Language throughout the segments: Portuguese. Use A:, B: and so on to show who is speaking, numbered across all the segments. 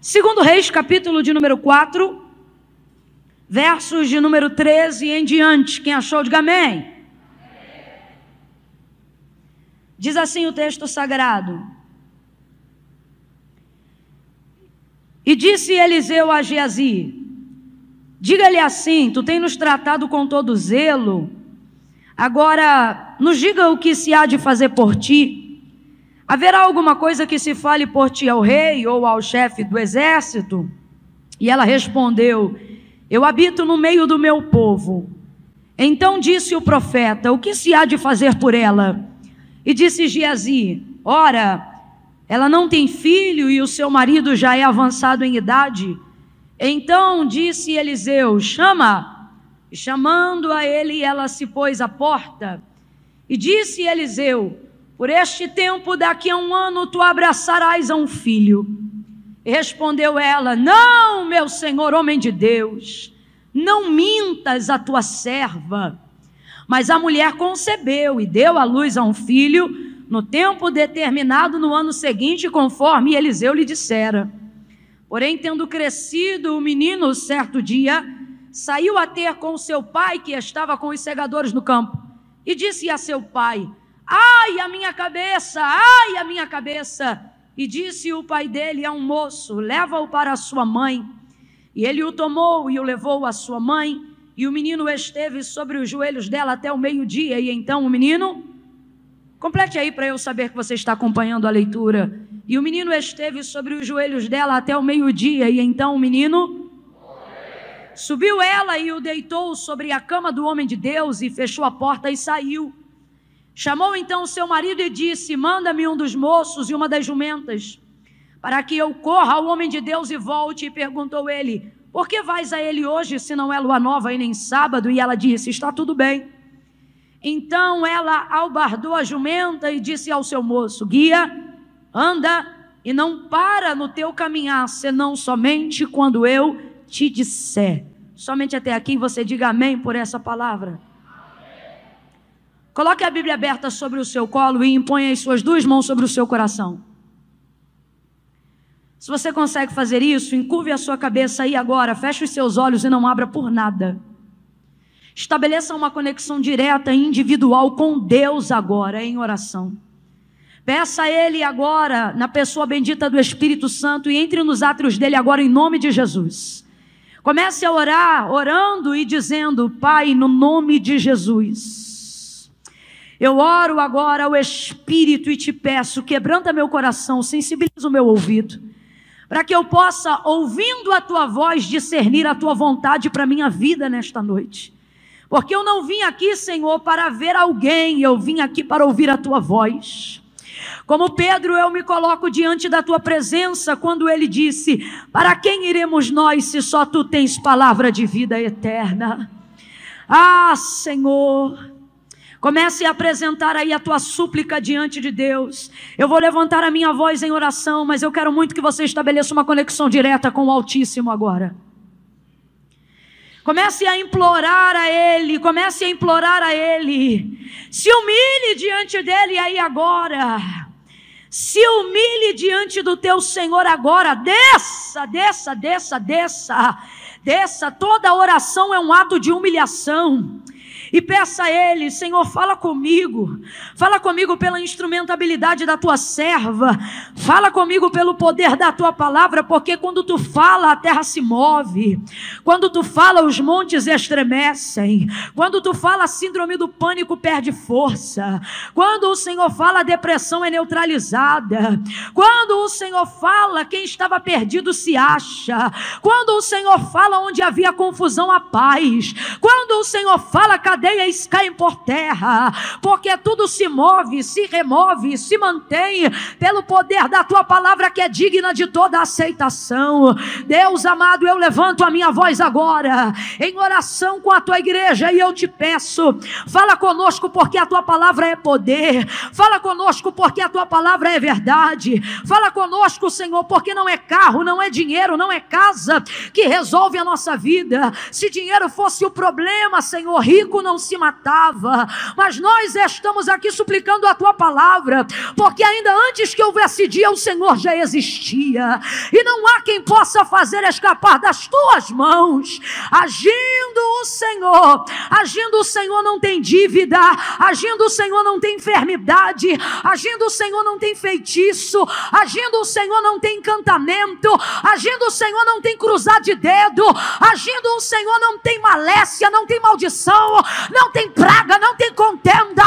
A: Segundo Reis, capítulo de número 4, versos de número 13 em diante. Quem achou, diga amém. Diz assim o texto sagrado. E disse Eliseu a Geazi: Diga-lhe assim: Tu tens nos tratado com todo zelo. Agora, nos diga o que se há de fazer por ti. Haverá alguma coisa que se fale por ti ao rei ou ao chefe do exército? E ela respondeu: Eu habito no meio do meu povo. Então disse o profeta: O que se há de fazer por ela? E disse Geazi: Ora, ela não tem filho e o seu marido já é avançado em idade. Então disse Eliseu: Chama. E chamando a ele, ela se pôs à porta. E disse Eliseu: Por este tempo, daqui a um ano, tu abraçarás a um filho. E respondeu ela: Não, meu senhor, homem de Deus, não mintas a tua serva. Mas a mulher concebeu e deu à luz a um filho no tempo determinado no ano seguinte, conforme Eliseu lhe dissera. Porém, tendo crescido o menino, certo dia, saiu a ter com seu pai, que estava com os segadores no campo, e disse a seu pai: Ai, a minha cabeça, ai, a minha cabeça. E disse o pai dele a um moço: Leva-o para a sua mãe. E ele o tomou e o levou à sua mãe. E o menino esteve sobre os joelhos dela até o meio-dia. E então o menino. Complete aí para eu saber que você está acompanhando a leitura. E o menino esteve sobre os joelhos dela até o meio-dia, e então o menino subiu ela e o deitou sobre a cama do homem de Deus e fechou a porta e saiu. Chamou então o seu marido e disse: Manda-me um dos moços e uma das jumentas, para que eu corra ao homem de Deus e volte. E perguntou ele: Por que vais a ele hoje, se não é lua nova e nem sábado? E ela disse: Está tudo bem. Então ela albardou a jumenta e disse ao seu moço: Guia anda e não para no teu caminhar, senão somente quando eu te disser. Somente até aqui você diga amém por essa palavra. Coloque a Bíblia aberta sobre o seu colo e imponha as suas duas mãos sobre o seu coração. Se você consegue fazer isso, encurve a sua cabeça aí agora, feche os seus olhos e não abra por nada. Estabeleça uma conexão direta e individual com Deus agora em oração. Peça a Ele agora, na pessoa bendita do Espírito Santo, e entre nos átrios dele agora, em nome de Jesus. Comece a orar, orando e dizendo: Pai, no nome de Jesus. Eu oro agora ao Espírito e te peço, quebranta meu coração, sensibiliza o meu ouvido, para que eu possa, ouvindo a tua voz, discernir a tua vontade para minha vida nesta noite. Porque eu não vim aqui, Senhor, para ver alguém, eu vim aqui para ouvir a tua voz. Como Pedro, eu me coloco diante da tua presença quando ele disse: Para quem iremos nós se só tu tens palavra de vida eterna? Ah, Senhor, Comece a apresentar aí a tua súplica diante de Deus. Eu vou levantar a minha voz em oração, mas eu quero muito que você estabeleça uma conexão direta com o Altíssimo agora. Comece a implorar a Ele, comece a implorar a Ele. Se humilhe diante dEle aí agora. Se humilhe diante do teu Senhor agora. Desça, desça, desça, desça. Desça. Toda oração é um ato de humilhação e peça a Ele: Senhor, fala comigo, fala comigo pela instrumentabilidade da tua serva, fala comigo pelo poder da tua palavra, porque quando tu fala, a terra se move, quando tu fala, os montes estremecem, quando tu fala, a síndrome do pânico perde força, quando o Senhor fala, a depressão é neutralizada, quando o Senhor fala, quem estava perdido se acha, quando o Senhor fala, onde havia confusão, a paz, quando o Senhor fala, cada cadeias caem por terra, porque tudo se move, se remove, se mantém pelo poder da tua palavra que é digna de toda aceitação. Deus amado, eu levanto a minha voz agora em oração com a tua igreja e eu te peço, fala conosco porque a tua palavra é poder, fala conosco porque a tua palavra é verdade, fala conosco, Senhor, porque não é carro, não é dinheiro, não é casa que resolve a nossa vida. Se dinheiro fosse o problema, Senhor, rico não se matava. Mas nós estamos aqui suplicando a tua palavra, porque ainda antes que houvesse dia, o Senhor já existia. E não há quem possa fazer escapar das tuas mãos. Agindo o Senhor, agindo o Senhor não tem dívida, agindo o Senhor não tem enfermidade, agindo o Senhor não tem feitiço, agindo o Senhor não tem encantamento, agindo o Senhor não tem cruzar de dedo, agindo o Senhor não tem malécia, não tem maldição, não tem praga, não tem contenda,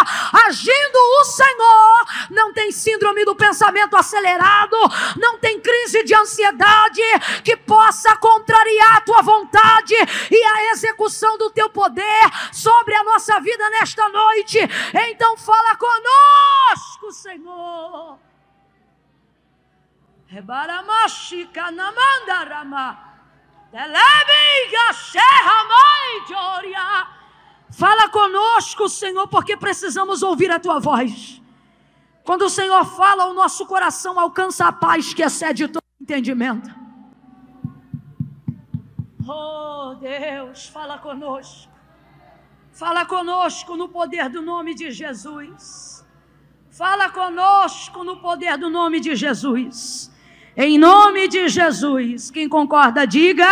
A: agindo o Senhor não tem síndrome do pensamento acelerado, não tem crise de ansiedade que possa contrariar a tua vontade e a execução do teu poder sobre a nossa vida nesta noite. Então fala conosco, Senhor. Fala conosco, Senhor, porque precisamos ouvir a tua voz. Quando o Senhor fala, o nosso coração alcança a paz que excede todo entendimento. Oh Deus, fala conosco. Fala conosco no poder do nome de Jesus. Fala conosco no poder do nome de Jesus. Em nome de Jesus. Quem concorda, diga.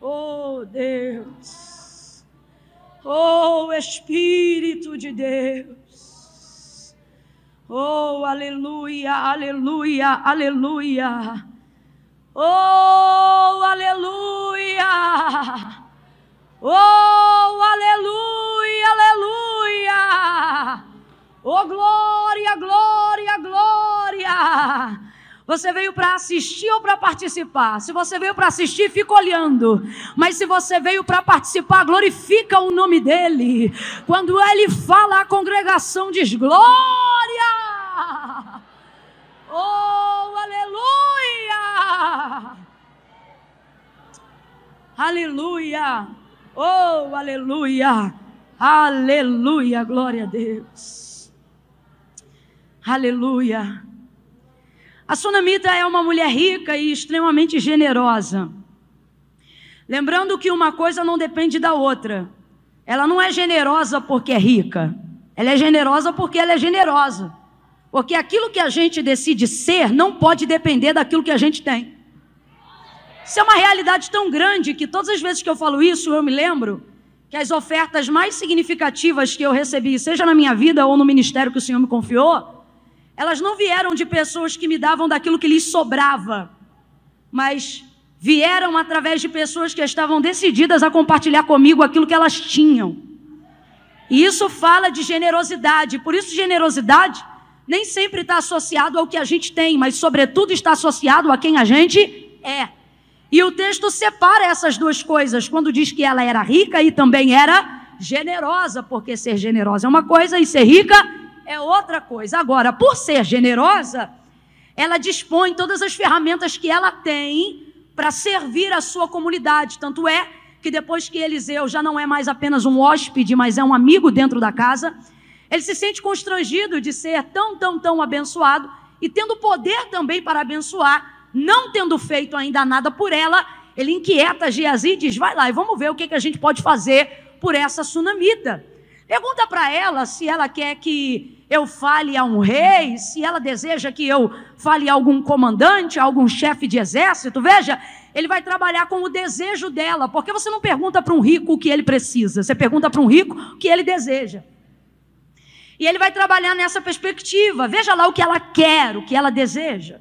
A: Oh Deus. Oh Espírito de Deus. Oh aleluia, aleluia, aleluia. Oh aleluia. Oh aleluia, aleluia. Oh glória, glória, glória. Você veio para assistir ou para participar? Se você veio para assistir, fica olhando. Mas se você veio para participar, glorifica o nome dele. Quando ele fala, a congregação diz: Glória! Oh, aleluia! Aleluia! Oh, aleluia! Aleluia! Glória a Deus! Aleluia! A sunamita é uma mulher rica e extremamente generosa. Lembrando que uma coisa não depende da outra. Ela não é generosa porque é rica. Ela é generosa porque ela é generosa. Porque aquilo que a gente decide ser não pode depender daquilo que a gente tem. Isso é uma realidade tão grande que todas as vezes que eu falo isso, eu me lembro que as ofertas mais significativas que eu recebi, seja na minha vida ou no ministério que o Senhor me confiou, elas não vieram de pessoas que me davam daquilo que lhes sobrava, mas vieram através de pessoas que estavam decididas a compartilhar comigo aquilo que elas tinham. E isso fala de generosidade. Por isso, generosidade nem sempre está associado ao que a gente tem, mas, sobretudo, está associado a quem a gente é. E o texto separa essas duas coisas quando diz que ela era rica e também era generosa, porque ser generosa é uma coisa e ser rica é outra coisa. Agora, por ser generosa, ela dispõe todas as ferramentas que ela tem para servir a sua comunidade. Tanto é que depois que Eliseu já não é mais apenas um hóspede, mas é um amigo dentro da casa, ele se sente constrangido de ser tão, tão, tão abençoado e tendo poder também para abençoar, não tendo feito ainda nada por ela, ele inquieta Geazi e diz: vai lá e vamos ver o que, que a gente pode fazer por essa sunamita. Pergunta para ela se ela quer que eu fale a um rei, se ela deseja que eu fale a algum comandante, a algum chefe de exército. Veja, ele vai trabalhar com o desejo dela, porque você não pergunta para um rico o que ele precisa, você pergunta para um rico o que ele deseja. E ele vai trabalhar nessa perspectiva. Veja lá o que ela quer, o que ela deseja.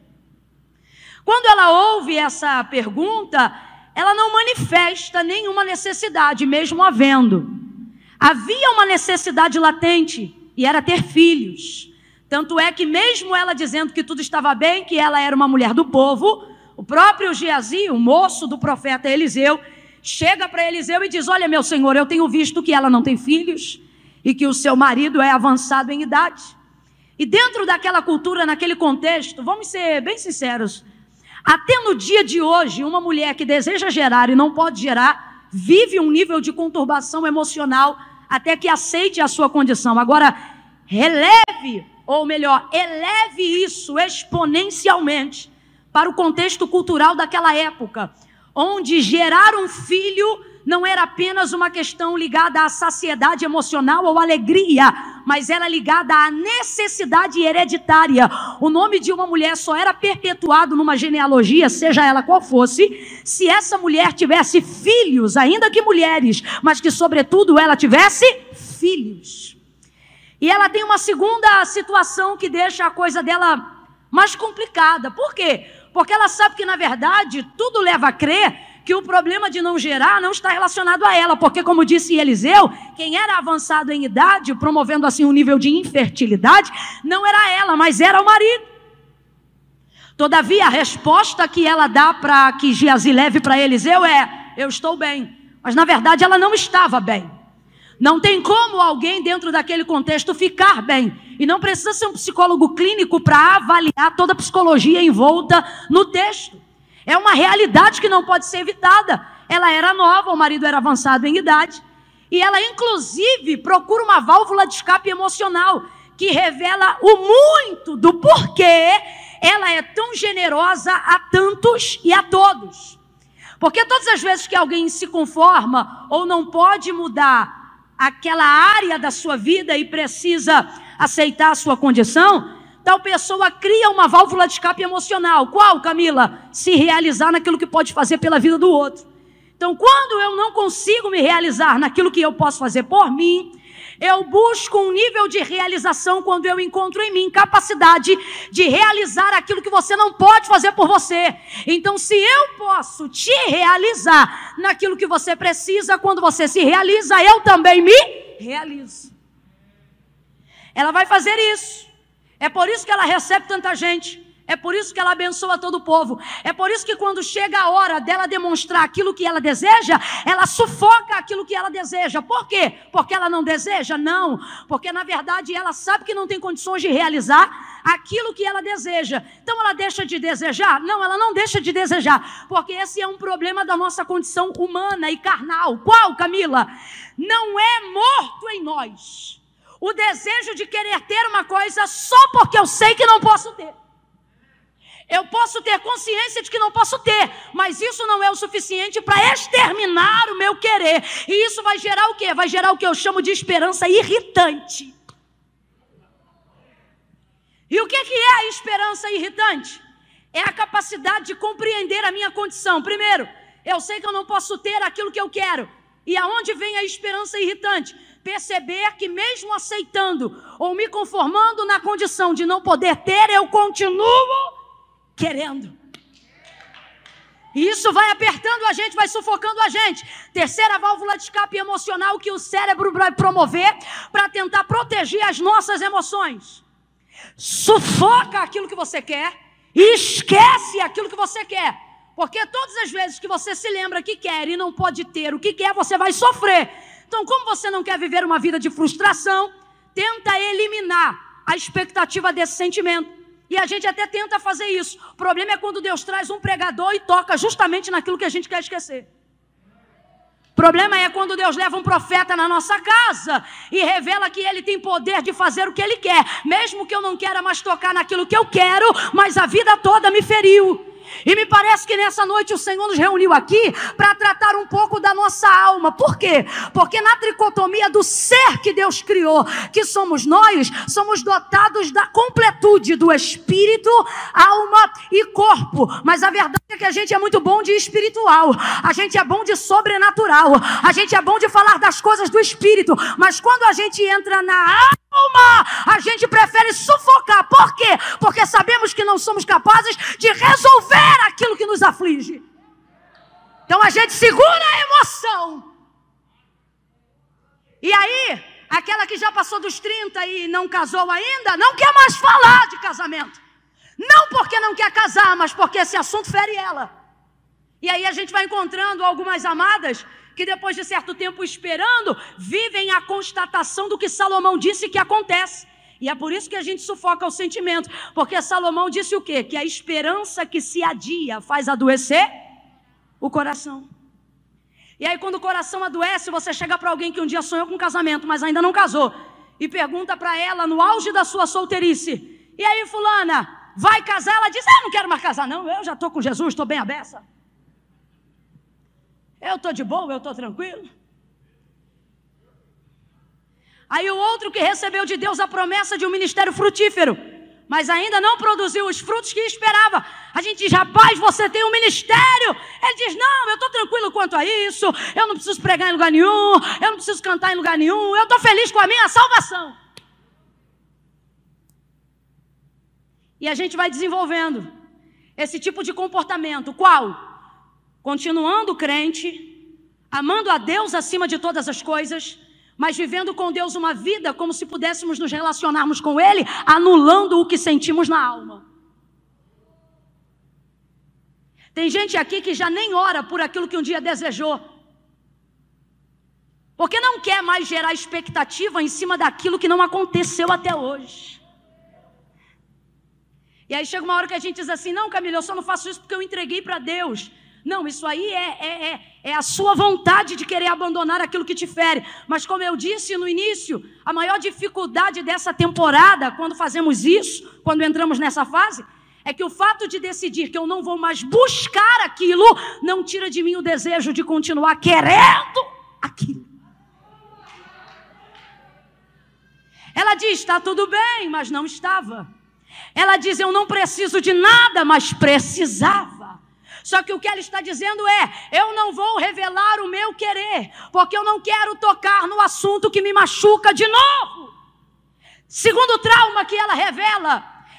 A: Quando ela ouve essa pergunta, ela não manifesta nenhuma necessidade, mesmo havendo. Havia uma necessidade latente e era ter filhos. Tanto é que, mesmo ela dizendo que tudo estava bem, que ela era uma mulher do povo, o próprio Geazi, o moço do profeta Eliseu, chega para Eliseu e diz: Olha, meu senhor, eu tenho visto que ela não tem filhos e que o seu marido é avançado em idade. E dentro daquela cultura, naquele contexto, vamos ser bem sinceros, até no dia de hoje, uma mulher que deseja gerar e não pode gerar, vive um nível de conturbação emocional até que aceite a sua condição. Agora, releve, ou melhor, eleve isso exponencialmente para o contexto cultural daquela época, onde gerar um filho não era apenas uma questão ligada à saciedade emocional ou alegria, mas era ligada à necessidade hereditária. O nome de uma mulher só era perpetuado numa genealogia, seja ela qual fosse, se essa mulher tivesse filhos, ainda que mulheres, mas que, sobretudo, ela tivesse filhos. E ela tem uma segunda situação que deixa a coisa dela mais complicada. Por quê? Porque ela sabe que, na verdade, tudo leva a crer que o problema de não gerar não está relacionado a ela, porque, como disse Eliseu, quem era avançado em idade, promovendo assim um nível de infertilidade, não era ela, mas era o marido. Todavia, a resposta que ela dá para que Geazi leve para Eliseu é: Eu estou bem. Mas na verdade ela não estava bem. Não tem como alguém dentro daquele contexto ficar bem. E não precisa ser um psicólogo clínico para avaliar toda a psicologia envolta no texto. É uma realidade que não pode ser evitada. Ela era nova, o marido era avançado em idade. E ela, inclusive, procura uma válvula de escape emocional que revela o muito do porquê ela é tão generosa a tantos e a todos. Porque todas as vezes que alguém se conforma ou não pode mudar aquela área da sua vida e precisa aceitar a sua condição, tal pessoa cria uma válvula de escape emocional. Qual, Camila? Se realizar naquilo que pode fazer pela vida do outro. Então, quando eu não consigo me realizar naquilo que eu posso fazer por mim, eu busco um nível de realização quando eu encontro em mim capacidade de realizar aquilo que você não pode fazer por você. Então, se eu posso te realizar naquilo que você precisa, quando você se realiza, eu também me realizo. Ela vai fazer isso. É por isso que ela recebe tanta gente. É por isso que ela abençoa todo o povo. É por isso que quando chega a hora dela demonstrar aquilo que ela deseja, ela sufoca aquilo que ela deseja. Por quê? Porque ela não deseja? Não. Porque na verdade ela sabe que não tem condições de realizar aquilo que ela deseja. Então ela deixa de desejar? Não, ela não deixa de desejar. Porque esse é um problema da nossa condição humana e carnal. Qual, Camila? Não é morto em nós o desejo de querer ter uma coisa só porque eu sei que não posso ter. Eu posso ter consciência de que não posso ter, mas isso não é o suficiente para exterminar o meu querer. E isso vai gerar o quê? Vai gerar o que eu chamo de esperança irritante. E o que é a esperança irritante? É a capacidade de compreender a minha condição. Primeiro, eu sei que eu não posso ter aquilo que eu quero. E aonde vem a esperança irritante? Perceber que, mesmo aceitando ou me conformando na condição de não poder ter, eu continuo querendo. E isso vai apertando a gente, vai sufocando a gente. Terceira válvula de escape emocional que o cérebro vai promover para tentar proteger as nossas emoções. Sufoca aquilo que você quer e esquece aquilo que você quer. Porque todas as vezes que você se lembra que quer e não pode ter o que quer, você vai sofrer. Então, como você não quer viver uma vida de frustração, tenta eliminar a expectativa desse sentimento. E a gente até tenta fazer isso. O problema é quando Deus traz um pregador e toca justamente naquilo que a gente quer esquecer. O problema é quando Deus leva um profeta na nossa casa e revela que ele tem poder de fazer o que ele quer, mesmo que eu não queira mais tocar naquilo que eu quero, mas a vida toda me feriu. E me parece que nessa noite o Senhor nos reuniu aqui para tratar um pouco da nossa alma. Por quê? Porque na tricotomia do ser que Deus criou, que somos nós, somos dotados da completude do espírito, alma e corpo. Mas a verdade é que a gente é muito bom de espiritual, a gente é bom de sobrenatural, a gente é bom de falar das coisas do espírito. Mas quando a gente entra na alma, a gente prefere sufocar. Por quê? Porque sabemos que não somos capazes de resolver aquilo que nos aflige. Então a gente segura a emoção. E aí, aquela que já passou dos 30 e não casou ainda, não quer mais falar de casamento. Não porque não quer casar, mas porque esse assunto fere ela. E aí a gente vai encontrando algumas amadas que depois de certo tempo esperando, vivem a constatação do que Salomão disse que acontece. E é por isso que a gente sufoca o sentimento, porque Salomão disse o quê? Que a esperança que se adia faz adoecer o coração. E aí, quando o coração adoece, você chega para alguém que um dia sonhou com casamento, mas ainda não casou, e pergunta para ela, no auge da sua solteirice: E aí, Fulana, vai casar? Ela diz: Ah, não quero mais casar, não, eu já estou com Jesus, estou bem aberta. Eu estou de boa, eu estou tranquilo. Aí o outro que recebeu de Deus a promessa de um ministério frutífero, mas ainda não produziu os frutos que esperava. A gente diz, rapaz, você tem um ministério. Ele diz, não, eu estou tranquilo quanto a isso. Eu não preciso pregar em lugar nenhum. Eu não preciso cantar em lugar nenhum. Eu estou feliz com a minha salvação. E a gente vai desenvolvendo esse tipo de comportamento. Qual? Continuando crente, amando a Deus acima de todas as coisas mas vivendo com Deus uma vida como se pudéssemos nos relacionarmos com Ele, anulando o que sentimos na alma. Tem gente aqui que já nem ora por aquilo que um dia desejou, porque não quer mais gerar expectativa em cima daquilo que não aconteceu até hoje. E aí chega uma hora que a gente diz assim: não, Camila, eu só não faço isso porque eu entreguei para Deus. Não, isso aí é, é, é, é, a sua vontade de querer abandonar aquilo que te fere. Mas, como eu disse no início, a maior dificuldade dessa temporada, quando fazemos isso, quando entramos nessa fase, é que o fato de decidir que eu não vou mais buscar aquilo, não tira de mim o desejo de continuar querendo aquilo. Ela diz: está tudo bem, mas não estava. Ela diz: eu não preciso de nada, mas precisava. Só que o que ela está dizendo é: eu não vou revelar o meu querer, porque eu não quero tocar no assunto que me machuca de novo. Segundo trauma que ela revela,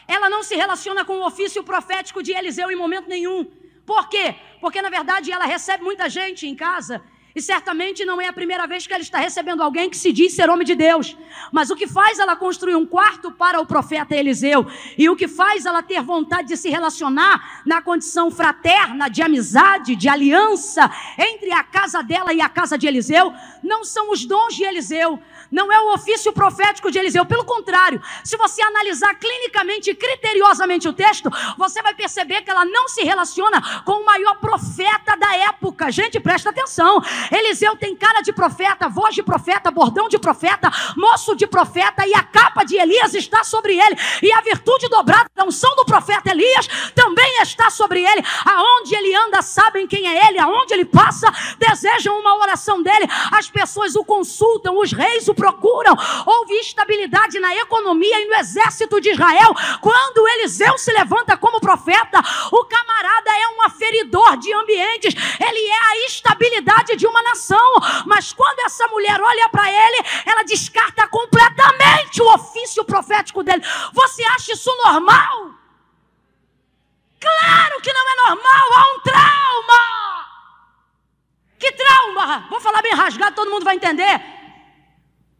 A: ela não se relaciona com o ofício profético de Eliseu em momento nenhum. Por quê? Porque na verdade ela recebe muita gente em casa e certamente não é a primeira vez que ela está recebendo alguém que se diz ser homem de Deus. Mas o que faz ela construir um quarto para o profeta Eliseu e o que faz ela ter vontade de se relacionar na condição fraterna, de amizade, de aliança entre a casa dela e a casa de Eliseu, não são os dons de Eliseu, não é o ofício profético de Eliseu. Pelo contrário, se você analisar clinicamente e criteriosamente o texto, você vai perceber que ela não se relaciona com o maior profeta da época. Gente, presta atenção. Eliseu tem cara de profeta, voz de profeta, bordão de profeta, moço de profeta, e a capa de Elias está sobre ele. E a virtude dobrada da unção do profeta Elias também está sobre ele. Aonde ele anda, sabem quem é ele. Aonde ele passa, desejam uma oração dele. As pessoas o consultam, os reis o procuram. Houve estabilidade na economia e no exército de Israel. Quando Eliseu se levanta como profeta, o camarada é um aferidor de ambientes. Ele é a estabilidade de uma nação. Mas quando essa mulher olha para ele, ela descarta completamente o ofício profético dele. Você acha isso normal? Claro que não é normal, há um trauma. Que trauma? Vou falar bem rasgado, todo mundo vai entender.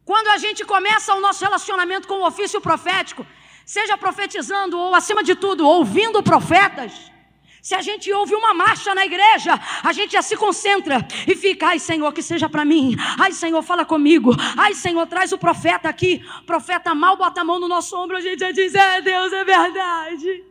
A: Quando a gente começa o nosso relacionamento com o ofício profético, seja profetizando ou, acima de tudo, ouvindo profetas, se a gente ouve uma marcha na igreja, a gente já se concentra e fica, ai Senhor, que seja para mim. Ai Senhor, fala comigo. Ai Senhor, traz o profeta aqui. Profeta mal bota a mão no nosso ombro, a gente já diz, é Deus, é verdade.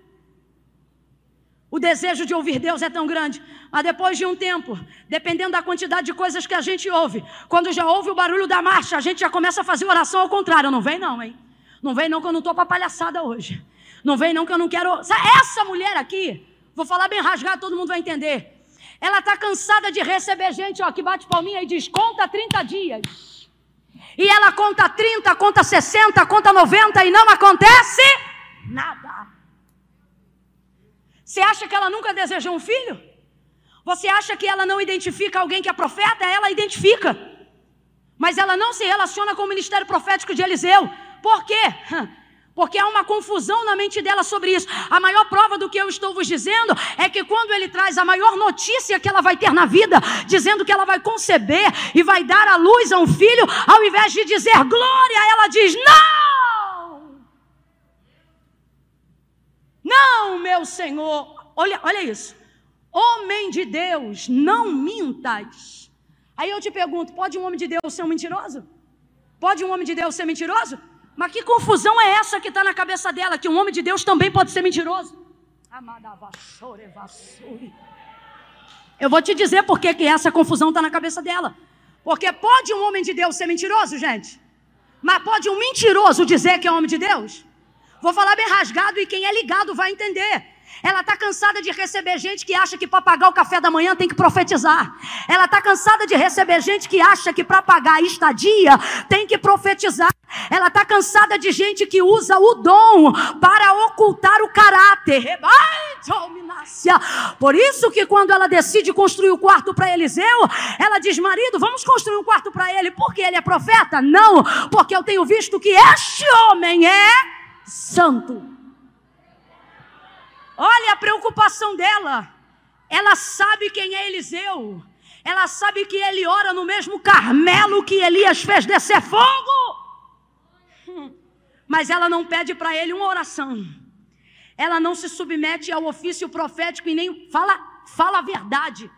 A: O desejo de ouvir Deus é tão grande, mas depois de um tempo, dependendo da quantidade de coisas que a gente ouve, quando já ouve o barulho da marcha, a gente já começa a fazer oração ao contrário. Não vem não, hein? Não vem não que eu não estou para palhaçada hoje. Não vem não que eu não quero... Essa mulher aqui, vou falar bem rasgado, todo mundo vai entender. Ela está cansada de receber gente ó, que bate palminha e diz, conta 30 dias. E ela conta 30, conta 60, conta 90 e não acontece nada. Você acha que ela nunca desejou um filho? Você acha que ela não identifica alguém que é profeta? Ela identifica. Mas ela não se relaciona com o ministério profético de Eliseu. Por quê? Porque há uma confusão na mente dela sobre isso. A maior prova do que eu estou vos dizendo é que quando ele traz a maior notícia que ela vai ter na vida, dizendo que ela vai conceber e vai dar à luz a um filho, ao invés de dizer glória, ela diz não! Não, meu Senhor. Olha, olha isso. Homem de Deus, não mintas. Aí eu te pergunto: pode um homem de Deus ser um mentiroso? Pode um homem de Deus ser mentiroso? Mas que confusão é essa que está na cabeça dela? Que um homem de Deus também pode ser mentiroso? Eu vou te dizer por que, essa confusão está na cabeça dela. Porque pode um homem de Deus ser mentiroso, gente? Mas pode um mentiroso dizer que é homem de Deus? Vou falar bem rasgado e quem é ligado vai entender. Ela está cansada de receber gente que acha que para pagar o café da manhã tem que profetizar. Ela está cansada de receber gente que acha que para pagar a estadia tem que profetizar. Ela está cansada de gente que usa o dom para ocultar o caráter. Por isso que quando ela decide construir o quarto para Eliseu, ela diz: marido, vamos construir um quarto para ele, porque ele é profeta? Não, porque eu tenho visto que este homem é santo. Olha a preocupação dela. Ela sabe quem é Eliseu. Ela sabe que ele ora no mesmo Carmelo que Elias fez descer fogo. Mas ela não pede para ele uma oração. Ela não se submete ao ofício profético e nem fala, fala a verdade.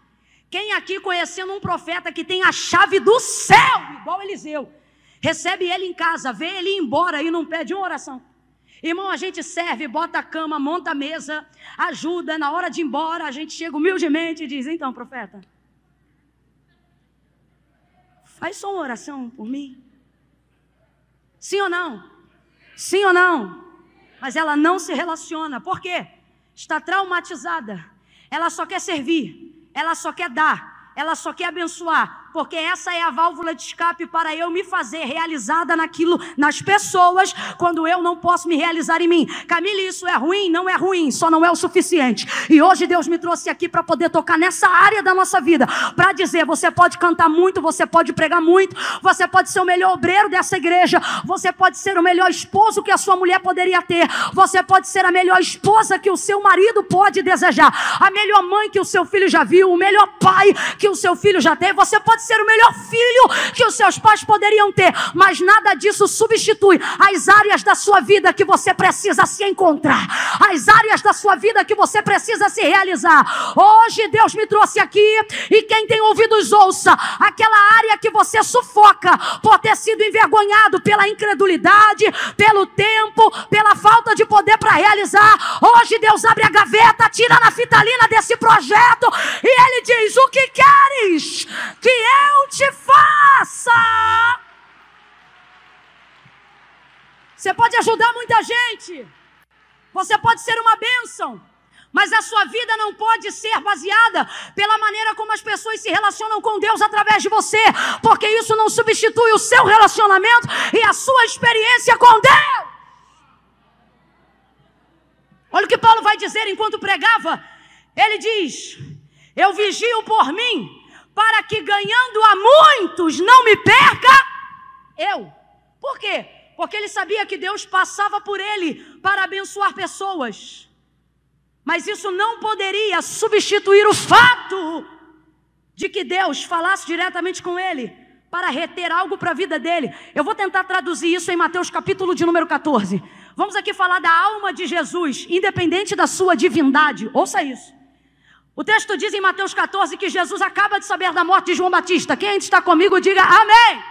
A: Quem aqui conhecendo um profeta que tem a chave do céu, igual Eliseu, recebe ele em casa, vê ele ir embora e não pede uma oração. Irmão, a gente serve, bota a cama, monta a mesa, ajuda, na hora de ir embora, a gente chega humildemente e diz: Então, profeta, faz só uma oração por mim. Sim ou não? Sim ou não? Mas ela não se relaciona, por quê? Está traumatizada, ela só quer servir, ela só quer dar, ela só quer abençoar, porque essa é a válvula de escape para eu me fazer realizada naquilo, nas pessoas, quando eu não posso me realizar em mim. Camille, isso é ruim? Não é ruim, só não é o suficiente. E hoje Deus me trouxe aqui para poder tocar nessa área da nossa vida, para dizer: você pode cantar muito, você pode pregar muito, você pode ser o melhor obreiro dessa igreja, você pode ser o melhor esposo que a sua mulher poderia ter, você pode ser a melhor esposa que o seu marido pode desejar, a melhor mãe que o seu filho já viu, o melhor pai que o seu filho já teve, você pode pode ser o melhor filho que os seus pais poderiam ter, mas nada disso substitui as áreas da sua vida que você precisa se encontrar, as áreas da sua vida que você precisa se realizar. Hoje Deus me trouxe aqui e quem tem ouvidos ouça, aquela área que você sufoca por ter sido envergonhado pela incredulidade, pelo tempo, pela falta de poder para realizar. Hoje Deus abre a gaveta, tira na fitalina desse projeto e ele diz: "O que queres que eu te faça. Você pode ajudar muita gente. Você pode ser uma bênção. Mas a sua vida não pode ser baseada pela maneira como as pessoas se relacionam com Deus através de você, porque isso não substitui o seu relacionamento e a sua experiência com Deus. Olha o que Paulo vai dizer enquanto pregava. Ele diz: Eu vigio por mim para que ganhando a muitos não me perca eu. Por quê? Porque ele sabia que Deus passava por ele para abençoar pessoas. Mas isso não poderia substituir o fato de que Deus falasse diretamente com ele para reter algo para a vida dele. Eu vou tentar traduzir isso em Mateus capítulo de número 14. Vamos aqui falar da alma de Jesus, independente da sua divindade. Ouça isso. O texto diz em Mateus 14 que Jesus acaba de saber da morte de João Batista. Quem está comigo, diga amém. amém.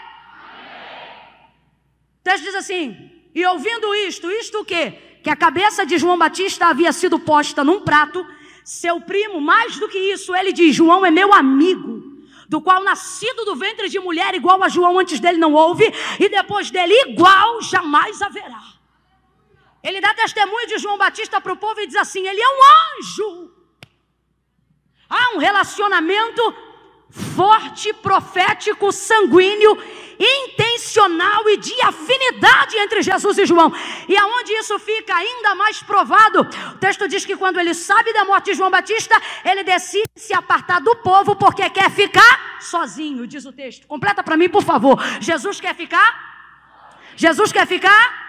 A: O texto diz assim: E ouvindo isto, isto o quê? Que a cabeça de João Batista havia sido posta num prato. Seu primo, mais do que isso, ele diz: João é meu amigo do qual nascido do ventre de mulher igual a João antes dele não houve, e depois dele igual jamais haverá. Ele dá testemunho de João Batista para o povo e diz assim: ele é um anjo. Há um relacionamento forte, profético, sanguíneo, intencional e de afinidade entre Jesus e João. E aonde isso fica ainda mais provado, o texto diz que quando ele sabe da morte de João Batista, ele decide se apartar do povo porque quer ficar sozinho, diz o texto. Completa para mim, por favor. Jesus quer ficar? Jesus quer ficar?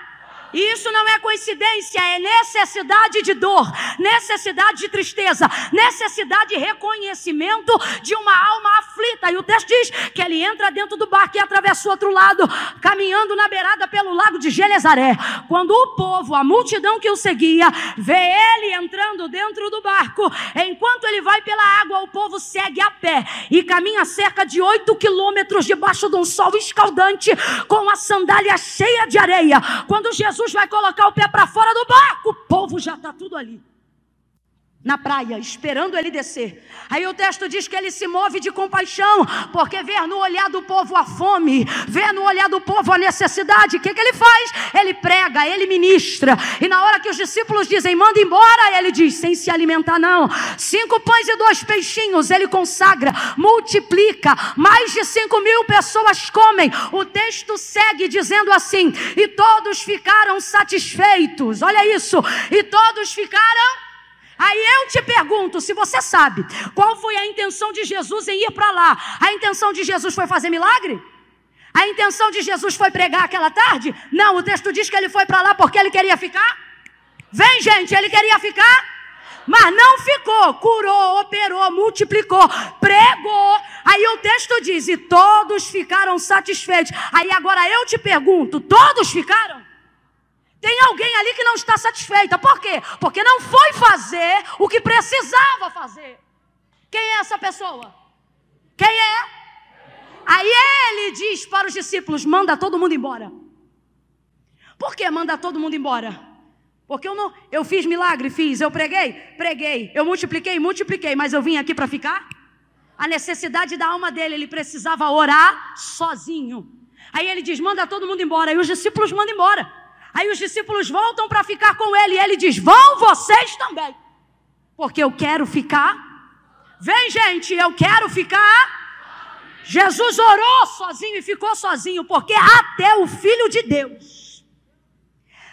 A: Isso não é coincidência, é necessidade de dor, necessidade de tristeza, necessidade de reconhecimento de uma alma aflita. E o texto diz que ele entra dentro do barco e atravessa o outro lado, caminhando na beirada pelo lago de Genezaré. Quando o povo, a multidão que o seguia, vê ele entrando dentro do barco, enquanto ele vai pela água, o povo segue a pé e caminha cerca de oito quilômetros debaixo de um sol escaldante, com a sandália cheia de areia. Quando Jesus Jesus vai colocar o pé para fora do barco, o povo já está tudo ali. Na praia, esperando ele descer. Aí o texto diz que ele se move de compaixão, porque vê no olhar do povo a fome, vê no olhar do povo a necessidade. O que, que ele faz? Ele prega, ele ministra. E na hora que os discípulos dizem, manda embora, ele diz, sem se alimentar, não. Cinco pães e dois peixinhos, ele consagra, multiplica. Mais de cinco mil pessoas comem. O texto segue dizendo assim: e todos ficaram satisfeitos. Olha isso, e todos ficaram Aí eu te pergunto, se você sabe, qual foi a intenção de Jesus em ir para lá? A intenção de Jesus foi fazer milagre? A intenção de Jesus foi pregar aquela tarde? Não, o texto diz que ele foi para lá porque ele queria ficar. Vem, gente, ele queria ficar, mas não ficou. Curou, operou, multiplicou, pregou. Aí o texto diz: e todos ficaram satisfeitos. Aí agora eu te pergunto: todos ficaram? Tem alguém ali que não está satisfeita. Por quê? Porque não foi fazer o que precisava fazer. Quem é essa pessoa? Quem é? Aí ele diz para os discípulos: manda todo mundo embora. Por que manda todo mundo embora? Porque eu não, eu fiz milagre, fiz, eu preguei, preguei, eu multipliquei, multipliquei, mas eu vim aqui para ficar? A necessidade da alma dele, ele precisava orar sozinho. Aí ele diz: manda todo mundo embora. Aí os discípulos mandam embora. Aí os discípulos voltam para ficar com ele e ele diz: Vão vocês também, porque eu quero ficar. Vem, gente, eu quero ficar. Jesus orou sozinho e ficou sozinho, porque até o Filho de Deus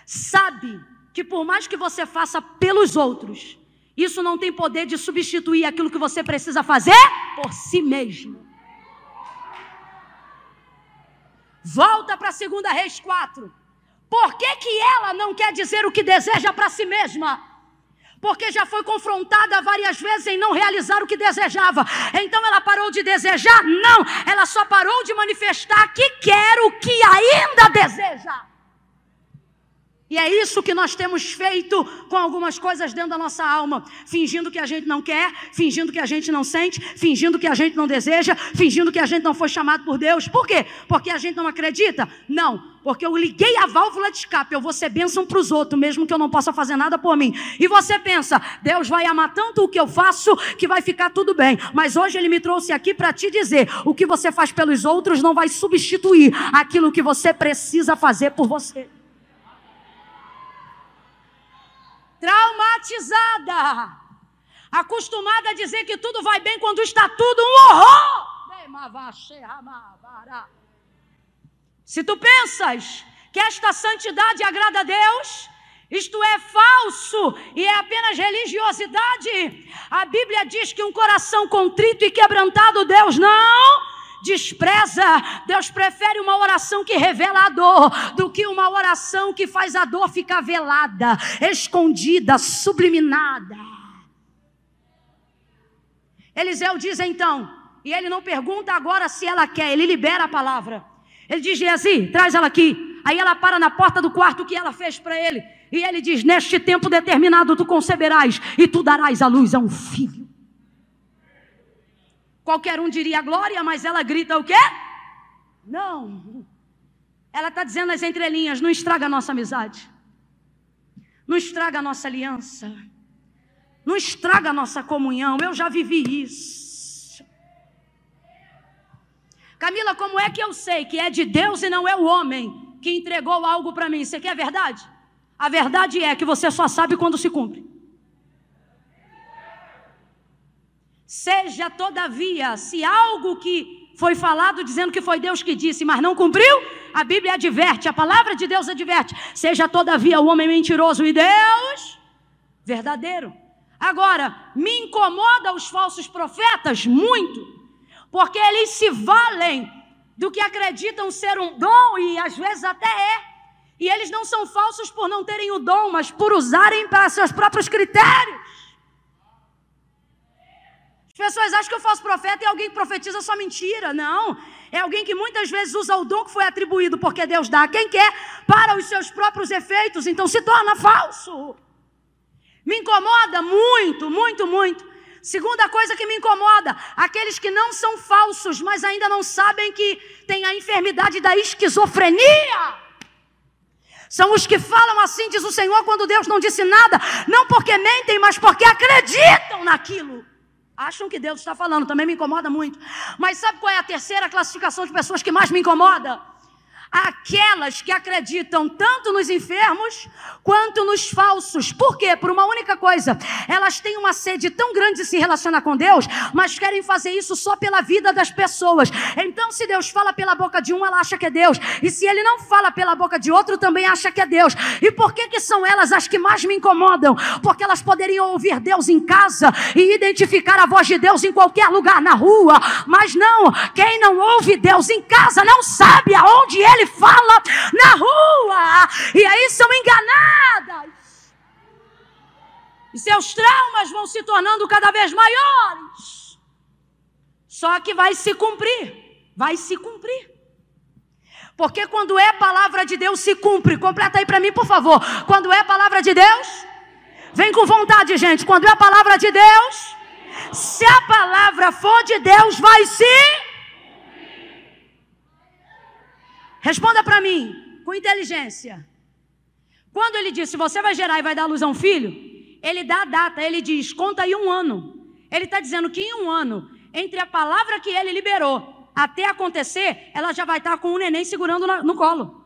A: sabe que por mais que você faça pelos outros, isso não tem poder de substituir aquilo que você precisa fazer por si mesmo. Volta para 2 Reis 4. Por que, que ela não quer dizer o que deseja para si mesma? Porque já foi confrontada várias vezes em não realizar o que desejava. Então ela parou de desejar? Não, ela só parou de manifestar que quer o que ainda deseja. E é isso que nós temos feito com algumas coisas dentro da nossa alma, fingindo que a gente não quer, fingindo que a gente não sente, fingindo que a gente não deseja, fingindo que a gente não foi chamado por Deus. Por quê? Porque a gente não acredita? Não, porque eu liguei a válvula de escape, eu vou ser bênção para os outros, mesmo que eu não possa fazer nada por mim. E você pensa, Deus vai amar tanto o que eu faço que vai ficar tudo bem. Mas hoje Ele me trouxe aqui para te dizer: o que você faz pelos outros não vai substituir aquilo que você precisa fazer por você. traumatizada, acostumada a dizer que tudo vai bem quando está tudo um horror. Se tu pensas que esta santidade agrada a Deus, isto é falso e é apenas religiosidade. A Bíblia diz que um coração contrito e quebrantado, Deus não despreza. Deus prefere uma oração que revela a dor do que uma oração que faz a dor ficar velada, escondida, subliminada. Eliseu diz então, e ele não pergunta agora se ela quer, ele libera a palavra. Ele diz: Geazi, traz ela aqui. Aí ela para na porta do quarto que ela fez para ele. E ele diz: Neste tempo determinado tu conceberás e tu darás à luz a um filho. Qualquer um diria glória, mas ela grita o quê? Não. Ela está dizendo nas entrelinhas: não estraga a nossa amizade, não estraga a nossa aliança, não estraga a nossa comunhão. Eu já vivi isso. Camila, como é que eu sei que é de Deus e não é o homem que entregou algo para mim? Você quer verdade? A verdade é que você só sabe quando se cumpre. Seja, todavia, se algo que foi falado dizendo que foi Deus que disse, mas não cumpriu, a Bíblia adverte, a palavra de Deus adverte. Seja, todavia, o homem mentiroso e Deus verdadeiro. Agora, me incomoda os falsos profetas muito, porque eles se valem do que acreditam ser um dom e às vezes até é. E eles não são falsos por não terem o dom, mas por usarem para seus próprios critérios. As pessoas acham que eu faço profeta e alguém que profetiza só mentira. Não. É alguém que muitas vezes usa o dom que foi atribuído porque Deus dá a quem quer para os seus próprios efeitos, então se torna falso. Me incomoda muito, muito, muito. Segunda coisa que me incomoda: aqueles que não são falsos, mas ainda não sabem que tem a enfermidade da esquizofrenia. São os que falam assim, diz o Senhor, quando Deus não disse nada, não porque mentem, mas porque acreditam naquilo. Acham que Deus está falando, também me incomoda muito. Mas sabe qual é a terceira classificação de pessoas que mais me incomoda? Aquelas que acreditam tanto nos enfermos quanto nos falsos. Por quê? Por uma única coisa. Elas têm uma sede tão grande de se relacionar com Deus, mas querem fazer isso só pela vida das pessoas. Então, se Deus fala pela boca de um, ela acha que é Deus. E se ele não fala pela boca de outro, também acha que é Deus. E por que que são elas as que mais me incomodam? Porque elas poderiam ouvir Deus em casa e identificar a voz de Deus em qualquer lugar na rua, mas não. Quem não ouve Deus em casa não sabe aonde ele ele fala na rua. E aí são enganadas. E seus traumas vão se tornando cada vez maiores. Só que vai se cumprir. Vai se cumprir. Porque quando é palavra de Deus, se cumpre. Completa aí para mim, por favor. Quando é palavra de Deus, vem com vontade, gente. Quando é palavra de Deus, se a palavra for de Deus, vai se Responda para mim, com inteligência. Quando ele disse, você vai gerar e vai dar luz a um filho, ele dá a data, ele diz, conta aí um ano. Ele está dizendo que em um ano, entre a palavra que ele liberou até acontecer, ela já vai estar tá com um neném segurando no colo.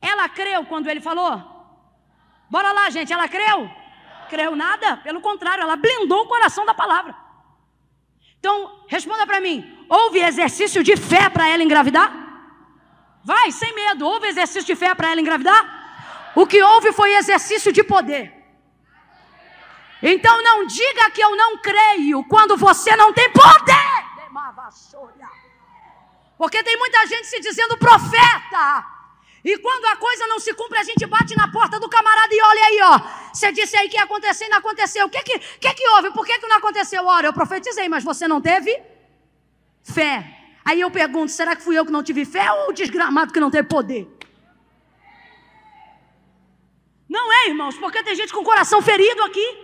A: Ela creu quando ele falou? Bora lá, gente, ela creu? Creu nada, pelo contrário, ela blindou o coração da palavra. Então, responda para mim: houve exercício de fé para ela engravidar? Vai, sem medo. Houve exercício de fé para ela engravidar? O que houve foi exercício de poder. Então não diga que eu não creio quando você não tem poder. Porque tem muita gente se dizendo profeta. E quando a coisa não se cumpre, a gente bate na porta do camarada e olha aí, ó. Você disse aí que ia acontecer e não aconteceu. O que que, que, que houve? Por que, que não aconteceu? Ora, eu profetizei, mas você não teve fé. Aí eu pergunto: será que fui eu que não tive fé ou o desgramado que não teve poder? Não é, irmãos, porque tem gente com o coração ferido aqui.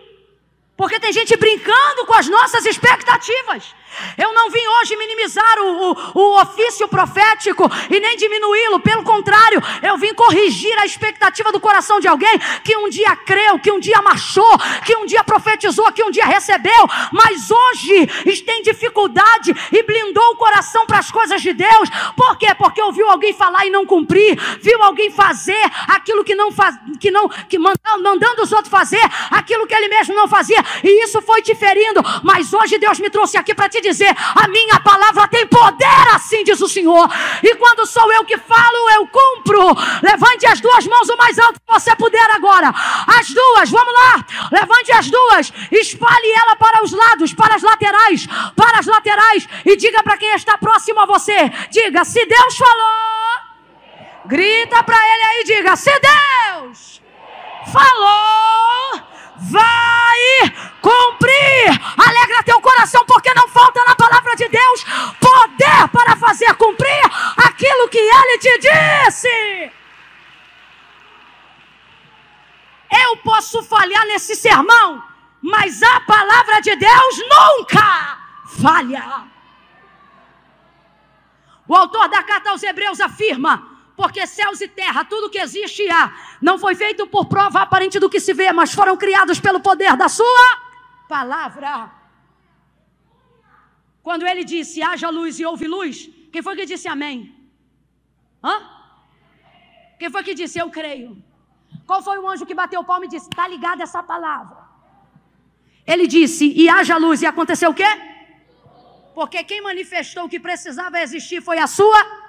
A: Porque tem gente brincando com as nossas expectativas. Eu não vim hoje minimizar o, o, o ofício profético e nem diminuí-lo, pelo contrário, eu vim corrigir a expectativa do coração de alguém que um dia creu, que um dia marchou, que um dia profetizou, que um dia recebeu, mas hoje tem dificuldade e blindou o coração para as coisas de Deus. Por quê? Porque ouviu alguém falar e não cumprir, viu alguém fazer aquilo que não faz, que não, que mandando, mandando os outros fazer aquilo que ele mesmo não fazia e isso foi te ferindo. Mas hoje Deus me trouxe aqui para te dizer: a minha palavra tem poder, assim diz o Senhor. E quando sou eu que falo, eu cumpro. Levante as duas mãos o mais alto que você puder agora. As duas, vamos lá. Levante as duas, espalhe ela para os lados, para as laterais, para as laterais e diga para quem está próximo a você: diga, se Deus falou, grita para ele aí, diga, se Deus falou vai cumprir. Alegra teu coração, porque não falta na palavra de Deus poder para fazer cumprir aquilo que ele te disse. Eu posso falhar nesse sermão, mas a palavra de Deus nunca falha. O autor da carta aos Hebreus afirma porque céus e terra, tudo que existe há, não foi feito por prova aparente do que se vê, mas foram criados pelo poder da sua palavra. Quando ele disse, haja luz e houve luz, quem foi que disse amém? Hã? Quem foi que disse, eu creio? Qual foi o anjo que bateu o palmo e disse, está ligada essa palavra? Ele disse, e haja luz, e aconteceu o quê? Porque quem manifestou que precisava existir foi a sua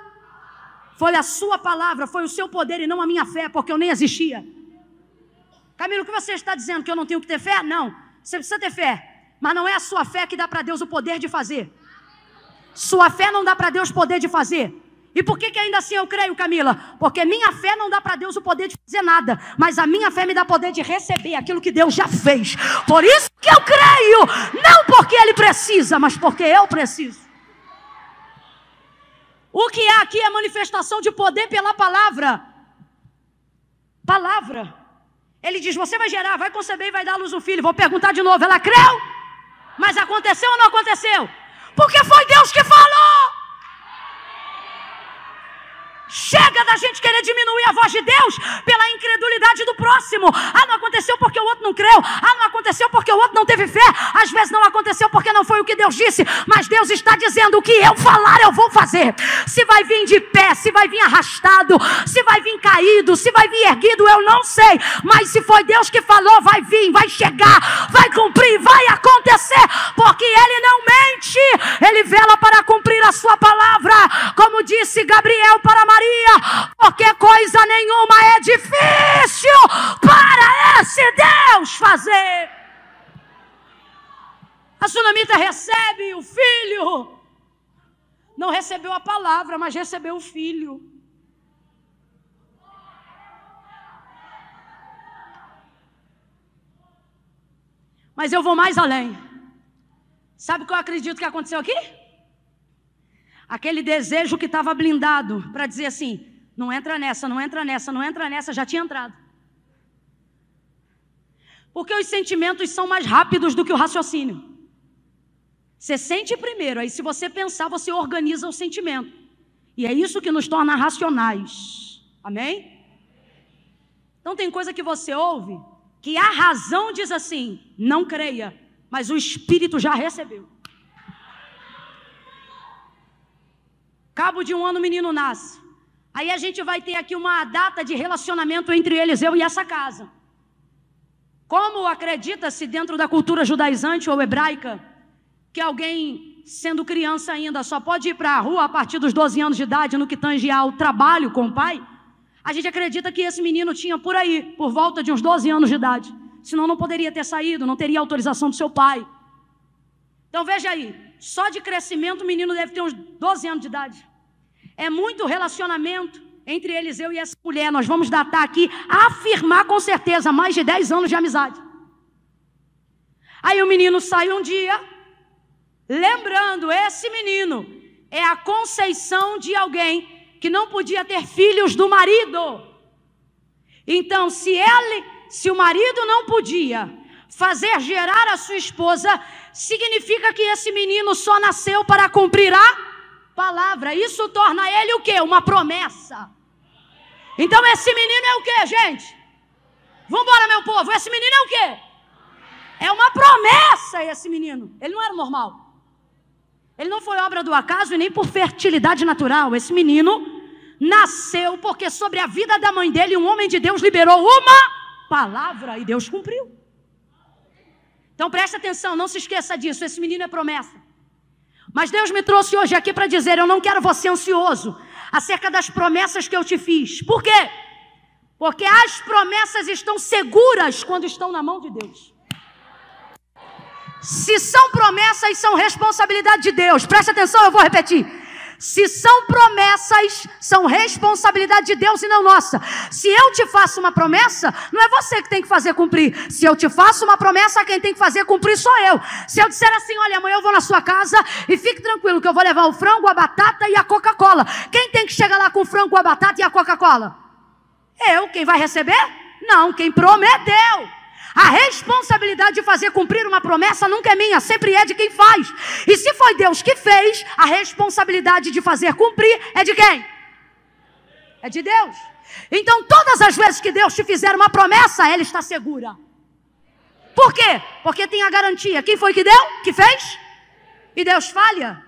A: foi a sua palavra, foi o seu poder e não a minha fé, porque eu nem existia. Camilo, o que você está dizendo? Que eu não tenho que ter fé? Não. Você precisa ter fé. Mas não é a sua fé que dá para Deus o poder de fazer. Sua fé não dá para Deus poder de fazer. E por que, que ainda assim eu creio, Camila? Porque minha fé não dá para Deus o poder de fazer nada, mas a minha fé me dá poder de receber aquilo que Deus já fez. Por isso que eu creio, não porque Ele precisa, mas porque eu preciso. O que é aqui é manifestação de poder pela palavra. Palavra. Ele diz: Você vai gerar, vai conceber e vai dar à luz um filho. Vou perguntar de novo: Ela creu? Mas aconteceu ou não aconteceu? Porque foi Deus que falou. Chega da gente querer diminuir a voz de Deus pela incredulidade do próximo. Ah, não aconteceu porque o outro não creu. Ah, não aconteceu porque o outro não teve fé. Às vezes não aconteceu porque não foi o que Deus disse. Mas Deus está dizendo: o que eu falar, eu vou fazer. Se vai vir de pé, se vai vir arrastado, se vai vir caído, se vai vir erguido, eu não sei. Mas se foi Deus que falou, vai vir, vai chegar, vai cumprir, vai acontecer. Porque Ele não mente. Ele vela para cumprir a sua palavra. Como disse Gabriel para Maria, porque coisa nenhuma é difícil para esse Deus fazer. A sunamita recebe o filho. Não recebeu a palavra, mas recebeu o filho. Mas eu vou mais além. Sabe o que eu acredito que aconteceu aqui? Aquele desejo que estava blindado para dizer assim: não entra nessa, não entra nessa, não entra nessa, já tinha entrado. Porque os sentimentos são mais rápidos do que o raciocínio. Você sente primeiro, aí se você pensar, você organiza o sentimento. E é isso que nos torna racionais. Amém? Então tem coisa que você ouve que a razão diz assim: não creia, mas o espírito já recebeu. Cabo de um ano o menino nasce. Aí a gente vai ter aqui uma data de relacionamento entre Eliseu e essa casa. Como acredita-se dentro da cultura judaizante ou hebraica que alguém, sendo criança ainda, só pode ir para a rua a partir dos 12 anos de idade no que tange ao trabalho com o pai? A gente acredita que esse menino tinha por aí, por volta de uns 12 anos de idade. Senão não poderia ter saído, não teria autorização do seu pai. Então veja aí, só de crescimento o menino deve ter uns 12 anos de idade. É muito relacionamento entre Eliseu e essa mulher. Nós vamos datar aqui, afirmar com certeza, mais de 10 anos de amizade. Aí o menino sai um dia, lembrando, esse menino é a conceição de alguém que não podia ter filhos do marido. Então, se ele, se o marido não podia fazer gerar a sua esposa, significa que esse menino só nasceu para cumprir a palavra. Isso torna ele o quê? Uma promessa. Então esse menino é o quê, gente? Vamos embora, meu povo. Esse menino é o quê? É uma promessa esse menino. Ele não era normal. Ele não foi obra do acaso e nem por fertilidade natural. Esse menino nasceu porque sobre a vida da mãe dele um homem de Deus liberou uma palavra e Deus cumpriu. Então preste atenção, não se esqueça disso. Esse menino é promessa. Mas Deus me trouxe hoje aqui para dizer: eu não quero você ansioso acerca das promessas que eu te fiz. Por quê? Porque as promessas estão seguras quando estão na mão de Deus. Se são promessas, são responsabilidade de Deus. Preste atenção, eu vou repetir. Se são promessas, são responsabilidade de Deus e não nossa. Se eu te faço uma promessa, não é você que tem que fazer cumprir. Se eu te faço uma promessa, quem tem que fazer cumprir sou eu. Se eu disser assim, olha, amanhã eu vou na sua casa e fique tranquilo que eu vou levar o frango, a batata e a Coca-Cola. Quem tem que chegar lá com o frango, a batata e a Coca-Cola? Eu. Quem vai receber? Não, quem prometeu. A responsabilidade de fazer cumprir uma promessa nunca é minha, sempre é de quem faz. E se foi Deus que fez, a responsabilidade de fazer cumprir é de quem? É de Deus. Então, todas as vezes que Deus te fizer uma promessa, ela está segura. Por quê? Porque tem a garantia. Quem foi que deu? Que fez? E Deus falha?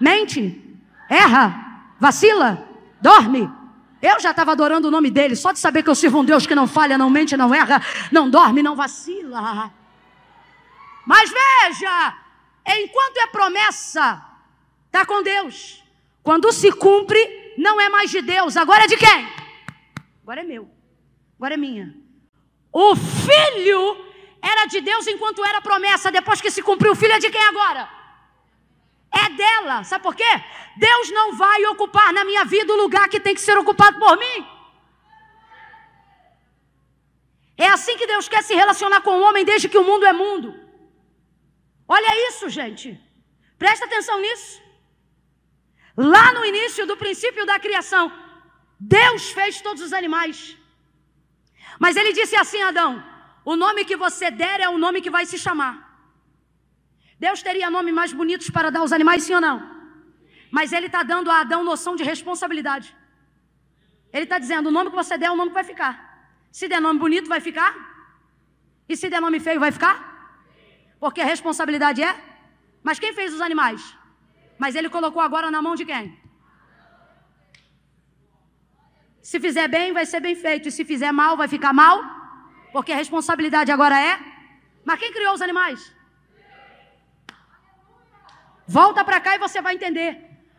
A: Mente? Erra? Vacila? Dorme? Eu já estava adorando o nome dele, só de saber que eu sirvo um Deus que não falha, não mente, não erra, não dorme, não vacila. Mas veja, enquanto é promessa, está com Deus. Quando se cumpre, não é mais de Deus, agora é de quem? Agora é meu, agora é minha. O filho era de Deus enquanto era promessa, depois que se cumpriu, o filho é de quem agora? É dela. Sabe por quê? Deus não vai ocupar na minha vida o lugar que tem que ser ocupado por mim. É assim que Deus quer se relacionar com o homem desde que o mundo é mundo. Olha isso, gente. Presta atenção nisso. Lá no início do princípio da criação, Deus fez todos os animais. Mas ele disse assim Adão: O nome que você der é o nome que vai se chamar. Deus teria nomes mais bonitos para dar aos animais, sim ou não? Mas Ele está dando a Adão noção de responsabilidade. Ele está dizendo: o nome que você der, o nome que vai ficar. Se der nome bonito, vai ficar? E se der nome feio, vai ficar? Porque a responsabilidade é? Mas quem fez os animais? Mas ele colocou agora na mão de quem? Se fizer bem, vai ser bem feito. E se fizer mal, vai ficar mal? Porque a responsabilidade agora é? Mas quem criou os animais? Volta para cá e você vai entender.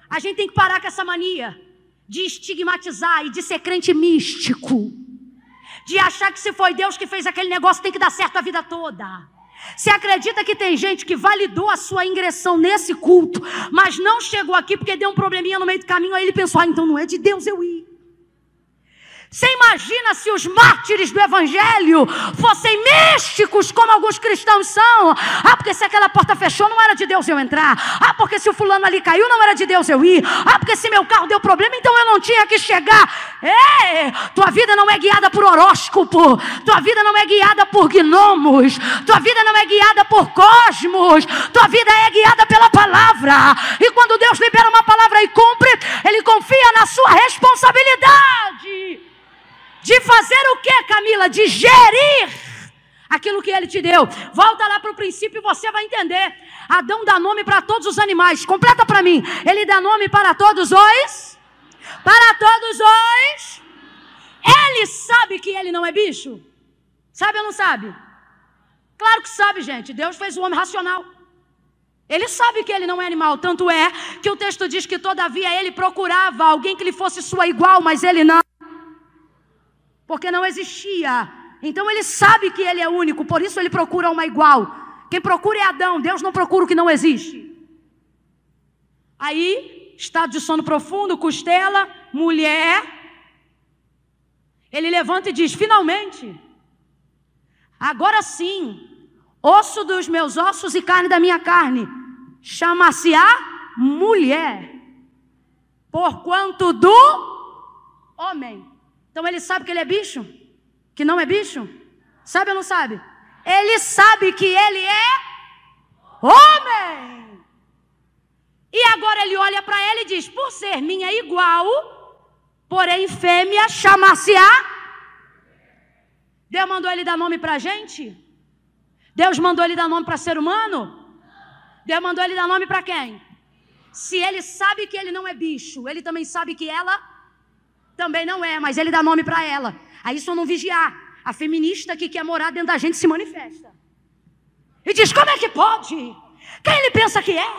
A: A gente tem que parar com essa mania de estigmatizar e de ser crente místico. De achar que se foi Deus que fez aquele negócio tem que dar certo a vida toda. Você acredita que tem gente que validou a sua ingressão nesse culto, mas não chegou aqui porque deu um probleminha no meio do caminho, aí ele pensou: ah, então não é de Deus eu ir. Você imagina se os mártires do Evangelho fossem místicos, como alguns cristãos são? Ah, porque se aquela porta fechou, não era de Deus eu entrar. Ah, porque se o fulano ali caiu, não era de Deus eu ir. Ah, porque se meu carro deu problema, então eu não tinha que chegar. É, tua vida não é guiada por horóscopo. Tua vida não é guiada por gnomos. Tua vida não é guiada por cosmos. Tua vida é guiada pela palavra. E quando Deus libera uma palavra e cumpre, Ele confia na sua responsabilidade. De fazer o que, Camila? De gerir aquilo que ele te deu. Volta lá para o princípio e você vai entender. Adão dá nome para todos os animais. Completa para mim. Ele dá nome para todos os. Para todos os. Ele sabe que ele não é bicho? Sabe ou não sabe? Claro que sabe, gente. Deus fez o homem racional. Ele sabe que ele não é animal. Tanto é que o texto diz que, todavia, ele procurava alguém que lhe fosse sua igual, mas ele não porque não existia. Então ele sabe que ele é único, por isso ele procura uma igual. Quem procura é Adão, Deus não procura o que não existe. Aí, estado de sono profundo, costela, mulher. Ele levanta e diz: finalmente, agora sim, osso dos meus ossos e carne da minha carne, chama-se-á mulher, porquanto do homem então ele sabe que ele é bicho? Que não é bicho? Sabe ou não sabe? Ele sabe que ele é homem. E agora ele olha para ela e diz: Por ser minha igual, porém fêmea, chamar-se-á. Deus mandou ele dar nome para gente? Deus mandou ele dar nome para ser humano? Deus mandou ele dar nome para quem? Se ele sabe que ele não é bicho, ele também sabe que ela também não é, mas ele dá nome para ela. Aí só não vigiar. A feminista que quer morar dentro da gente se manifesta. E diz: como é que pode? Quem ele pensa que é?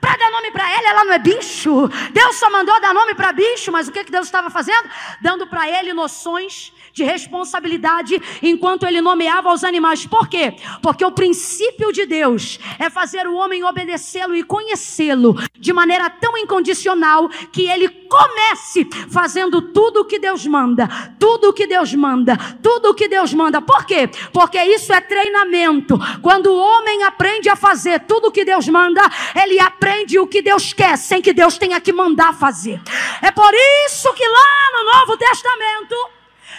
A: Para dar nome para ela, ela não é bicho. Deus só mandou dar nome para bicho, mas o que, que Deus estava fazendo? Dando para ele noções de responsabilidade enquanto ele nomeava os animais. Por quê? Porque o princípio de Deus é fazer o homem obedecê-lo e conhecê-lo de maneira tão incondicional que ele comece fazendo tudo o que Deus manda, tudo o que Deus manda, tudo o que Deus manda. Por quê? Porque isso é treinamento. Quando o homem aprende a fazer tudo o que Deus manda, ele aprende o que Deus quer, sem que Deus tenha que mandar fazer. É por isso que lá no Novo Testamento,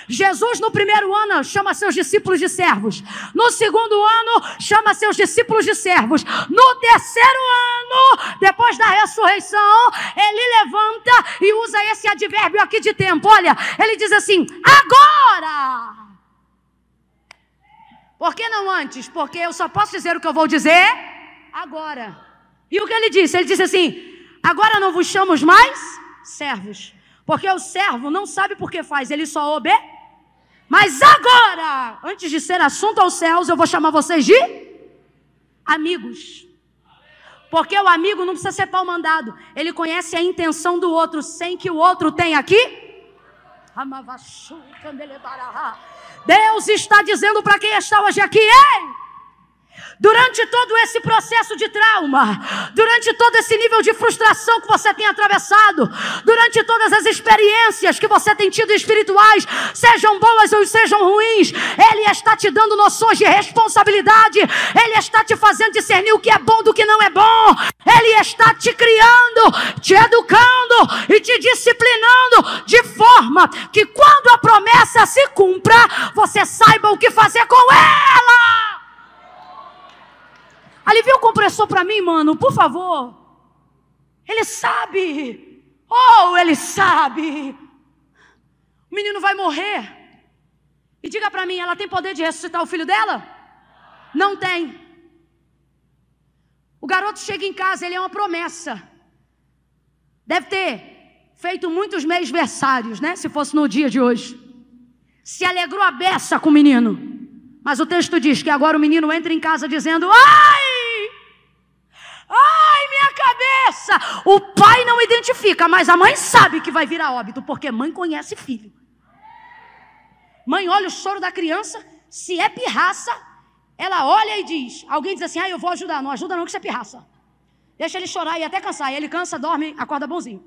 A: Jesus, no primeiro ano, chama seus discípulos de servos. No segundo ano, chama seus discípulos de servos. No terceiro ano, depois da ressurreição, ele levanta e usa esse advérbio aqui de tempo. Olha, ele diz assim: agora. Por que não antes? Porque eu só posso dizer o que eu vou dizer agora. E o que ele disse? Ele disse assim: agora não vos chamamos mais servos. Porque o servo não sabe por que faz, ele só obedece. Mas agora, antes de ser assunto aos céus, eu vou chamar vocês de amigos. Porque o amigo não precisa ser pau mandado. Ele conhece a intenção do outro sem que o outro tenha aqui. Deus está dizendo para quem está hoje aqui, ei! Durante todo esse processo de trauma, durante todo esse nível de frustração que você tem atravessado, durante todas as experiências que você tem tido espirituais, sejam boas ou sejam ruins, Ele está te dando noções de responsabilidade, Ele está te fazendo discernir o que é bom do que não é bom, Ele está te criando, te educando e te disciplinando de forma que quando a promessa se cumpra, você saiba o que fazer com ela. Alivia o compressor para mim, mano, por favor. Ele sabe. Oh, ele sabe. O menino vai morrer. E diga para mim, ela tem poder de ressuscitar o filho dela? Não tem. O garoto chega em casa, ele é uma promessa. Deve ter feito muitos meses versários, né? Se fosse no dia de hoje. Se alegrou a beça com o menino. Mas o texto diz que agora o menino entra em casa dizendo: Ai! Ai, minha cabeça! O pai não identifica, mas a mãe sabe que vai vir a óbito, porque mãe conhece filho. Mãe olha o choro da criança, se é pirraça, ela olha e diz: Alguém diz assim, ah, eu vou ajudar. Não ajuda, não, que isso é pirraça. Deixa ele chorar e até cansar. E ele cansa, dorme, acorda bonzinho.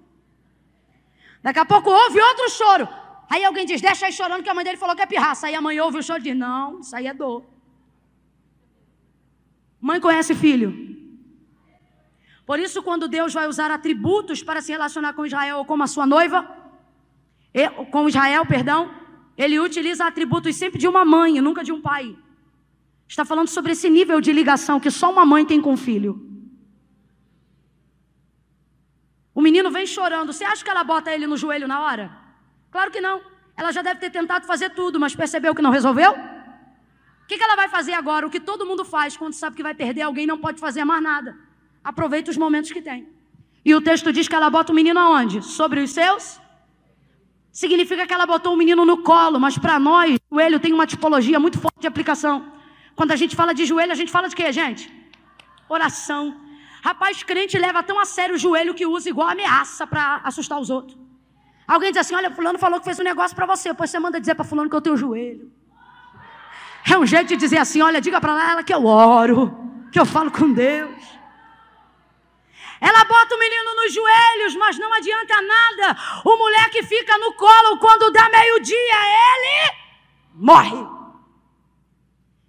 A: Daqui a pouco ouve outro choro. Aí alguém diz: Deixa aí chorando, que a mãe dele falou que é pirraça. Aí a mãe ouve o choro e diz: Não, isso aí é dor. Mãe conhece filho. Por isso, quando Deus vai usar atributos para se relacionar com Israel ou como a sua noiva, com Israel, perdão, ele utiliza atributos sempre de uma mãe, nunca de um pai. Está falando sobre esse nível de ligação que só uma mãe tem com o filho. O menino vem chorando. Você acha que ela bota ele no joelho na hora? Claro que não. Ela já deve ter tentado fazer tudo, mas percebeu que não resolveu? O que, ela vai fazer agora? O que todo mundo faz quando sabe que vai perder alguém, não pode fazer mais nada. Aproveita os momentos que tem. E o texto diz que ela bota o menino aonde? Sobre os seus? Significa que ela botou o menino no colo, mas para nós, o joelho tem uma tipologia muito forte de aplicação. Quando a gente fala de joelho, a gente fala de quê, gente? Oração. Rapaz, crente leva tão a sério o joelho que usa igual ameaça para assustar os outros. Alguém diz assim: Olha, Fulano falou que fez um negócio para você. Depois você manda dizer para Fulano que eu tenho joelho. É um jeito de dizer assim: Olha, diga para ela que eu oro, que eu falo com Deus. Ela bota o menino nos joelhos, mas não adianta nada. O moleque fica no colo quando dá meio-dia, ele morre.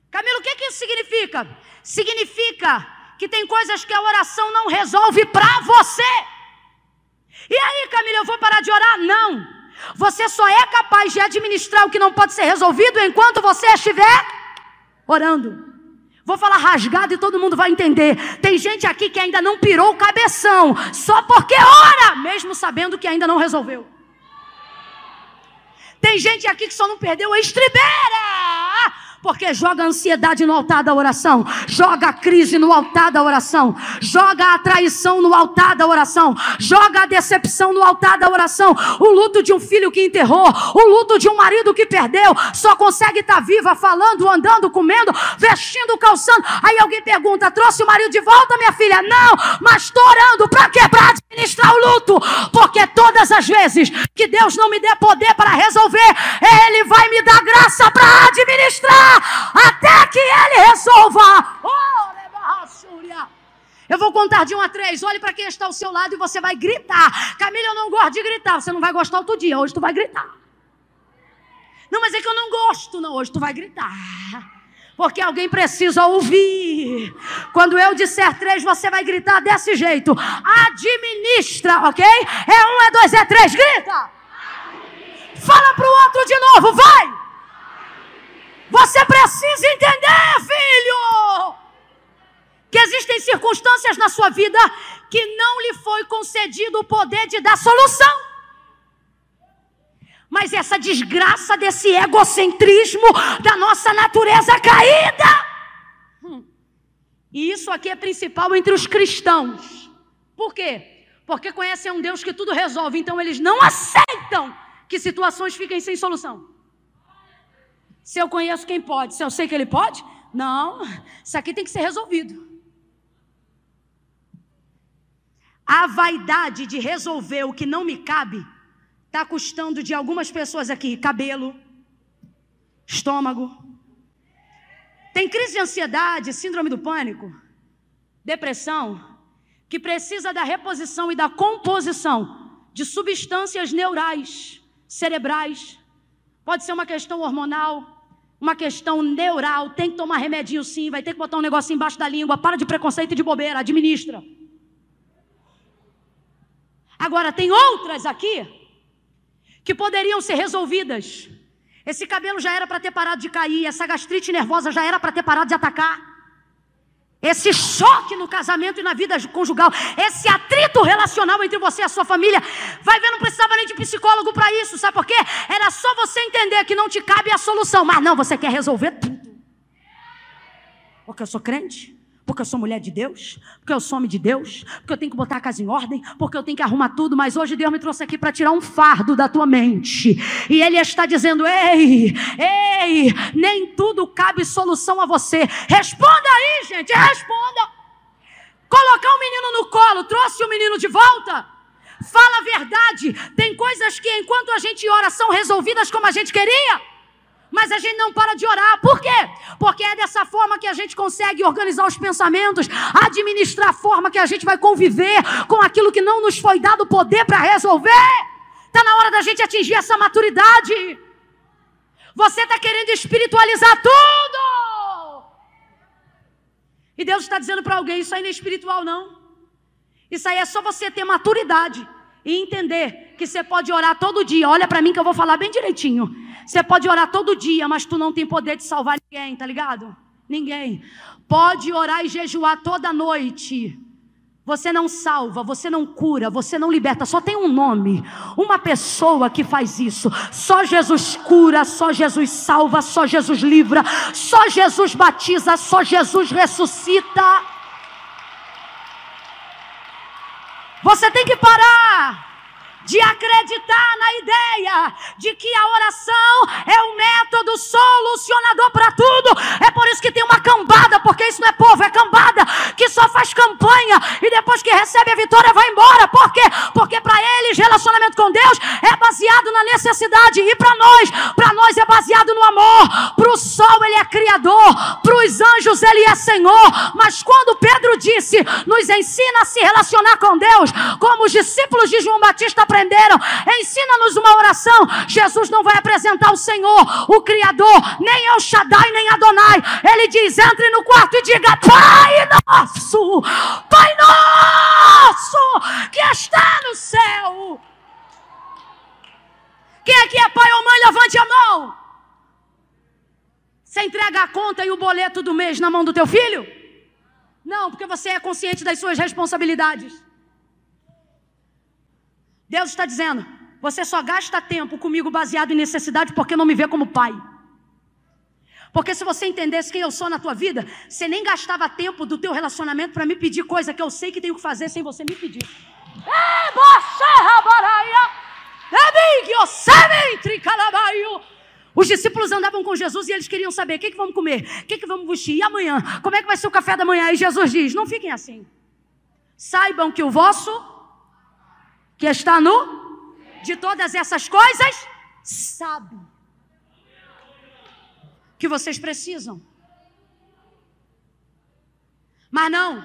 A: Camilo, o que, que isso significa? Significa que tem coisas que a oração não resolve para você. E aí, Camila, eu vou parar de orar? Não. Você só é capaz de administrar o que não pode ser resolvido enquanto você estiver orando. Vou falar rasgado e todo mundo vai entender. Tem gente aqui que ainda não pirou o cabeção, só porque ora, mesmo sabendo que ainda não resolveu. Tem gente aqui que só não perdeu a estribeira, porque joga a ansiedade no altar da oração, joga a crise no altar da oração, joga a traição no altar da oração, joga a decepção no altar da oração. O luto de um filho que enterrou, o luto de um marido que perdeu, só consegue estar tá viva falando, andando, comendo, vestindo, calçando. Aí alguém pergunta: trouxe o marido de volta, minha filha? Não, mas estou orando para? Para administrar o luto, porque todas as vezes que Deus não me der poder para resolver, Ele vai me dar graça para administrar até que ele resolva. Eu vou contar de um a três. Olhe para quem está ao seu lado e você vai gritar. Camila, eu não gosto de gritar. Você não vai gostar outro dia. Hoje tu vai gritar. Não, mas é que eu não gosto. Não, hoje tu vai gritar. Porque alguém precisa ouvir. Quando eu disser três, você vai gritar desse jeito. Administra, ok? É um, é dois, é três. Grita. Fala para o outro de novo. Vai. Você precisa entender, filho, que existem circunstâncias na sua vida que não lhe foi concedido o poder de dar solução. Mas essa desgraça desse egocentrismo da nossa natureza caída. Hum. E isso aqui é principal entre os cristãos. Por quê? Porque conhecem um Deus que tudo resolve, então eles não aceitam que situações fiquem sem solução. Se eu conheço quem pode, se eu sei que ele pode, não, isso aqui tem que ser resolvido. A vaidade de resolver o que não me cabe está custando de algumas pessoas aqui cabelo, estômago. Tem crise de ansiedade, síndrome do pânico, depressão, que precisa da reposição e da composição de substâncias neurais, cerebrais. Pode ser uma questão hormonal, uma questão neural, tem que tomar remedinho sim, vai ter que botar um negocinho embaixo da língua, para de preconceito e de bobeira, administra. Agora, tem outras aqui que poderiam ser resolvidas. Esse cabelo já era para ter parado de cair, essa gastrite nervosa já era para ter parado de atacar. Esse choque no casamento e na vida conjugal, esse atrito relacional entre você e a sua família, vai ver, não precisava nem de psicólogo para isso, sabe por quê? Era só você entender que não te cabe a solução, mas não, você quer resolver tudo. Porque eu sou crente, porque eu sou mulher de Deus, porque eu sou homem de Deus, porque eu tenho que botar a casa em ordem, porque eu tenho que arrumar tudo, mas hoje Deus me trouxe aqui para tirar um fardo da tua mente. E Ele está dizendo: ei, ei, nem tudo cabe solução a você. Responda aí, gente, responda. Colocar o menino no colo, trouxe o menino de volta? Fala a verdade. Tem coisas que enquanto a gente ora são resolvidas como a gente queria mas a gente não para de orar. Por quê? Porque é dessa forma que a gente consegue organizar os pensamentos, administrar a forma que a gente vai conviver com aquilo que não nos foi dado poder para resolver. Está na hora da gente atingir essa maturidade. Você está querendo espiritualizar tudo. E Deus está dizendo para alguém: Isso aí não é espiritual, não. Isso aí é só você ter maturidade e entender que você pode orar todo dia. Olha para mim que eu vou falar bem direitinho. Você pode orar todo dia, mas tu não tem poder de salvar ninguém, tá ligado? Ninguém. Pode orar e jejuar toda noite. Você não salva, você não cura, você não liberta, só tem um nome, uma pessoa que faz isso. Só Jesus cura, só Jesus salva, só Jesus livra, só Jesus batiza, só Jesus ressuscita. Você tem que parar de acreditar na ideia de que a oração é um método solucionador para tudo. É por isso que tem uma cambada, porque isso não é povo, é cambada, que só faz campanha e depois que recebe a vitória vai embora. Por quê? Porque para eles relacionamento com Deus é baseado na necessidade e para nós, para nós é baseado no amor. Para o sol ele é criador, para os anjos ele é Senhor. Mas quando Pedro disse, nos ensina a se relacionar com Deus, como os discípulos de João Batista aprenderam. Ensina-nos uma oração. Jesus não vai apresentar o Senhor, o Criador, nem El Shaddai, nem Adonai. Ele diz: entre no quarto e diga: Pai nosso, Pai nosso, que está no céu. Quem aqui é pai ou mãe, levante a mão. Você entrega a conta e o boleto do mês na mão do teu filho? Não, porque você é consciente das suas responsabilidades. Deus está dizendo: você só gasta tempo comigo baseado em necessidade porque não me vê como pai. Porque se você entendesse quem eu sou na tua vida, você nem gastava tempo do teu relacionamento para me pedir coisa que eu sei que tenho que fazer sem você me pedir. Os discípulos andavam com Jesus e eles queriam saber o que, que vamos comer, o que, que vamos vestir, e amanhã, como é que vai ser o café da manhã? E Jesus diz: Não fiquem assim. Saibam que o vosso que está no de todas essas coisas, sabe que vocês precisam. Mas não,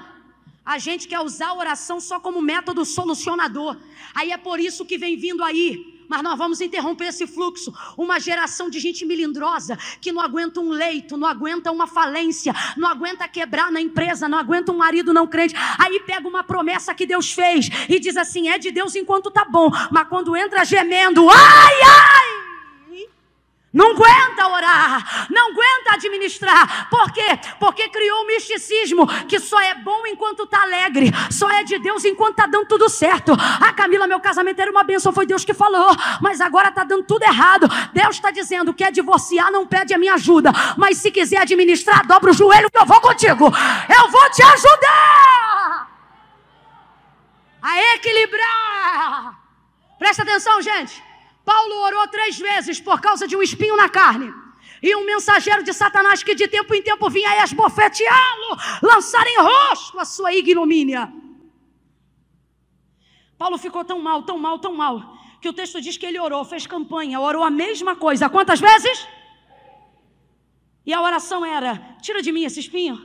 A: a gente quer usar a oração só como método solucionador. Aí é por isso que vem vindo aí mas nós vamos interromper esse fluxo. Uma geração de gente melindrosa que não aguenta um leito, não aguenta uma falência, não aguenta quebrar na empresa, não aguenta um marido não crente. Aí pega uma promessa que Deus fez e diz assim: é de Deus enquanto tá bom, mas quando entra gemendo, ai, ai! Não aguenta orar, não aguenta administrar. Por quê? Porque criou um misticismo que só é bom enquanto está alegre, só é de Deus enquanto está dando tudo certo. Ah, Camila, meu casamento era uma bênção, foi Deus que falou, mas agora está dando tudo errado. Deus está dizendo: quer divorciar, não pede a minha ajuda, mas se quiser administrar, dobra o joelho que eu vou contigo. Eu vou te ajudar a equilibrar. Presta atenção, gente. Paulo orou três vezes por causa de um espinho na carne. E um mensageiro de Satanás que de tempo em tempo vinha esbofeteá-lo, lançar em rosto a sua ignomínia. Paulo ficou tão mal, tão mal, tão mal, que o texto diz que ele orou, fez campanha, orou a mesma coisa. Quantas vezes? E a oração era: tira de mim esse espinho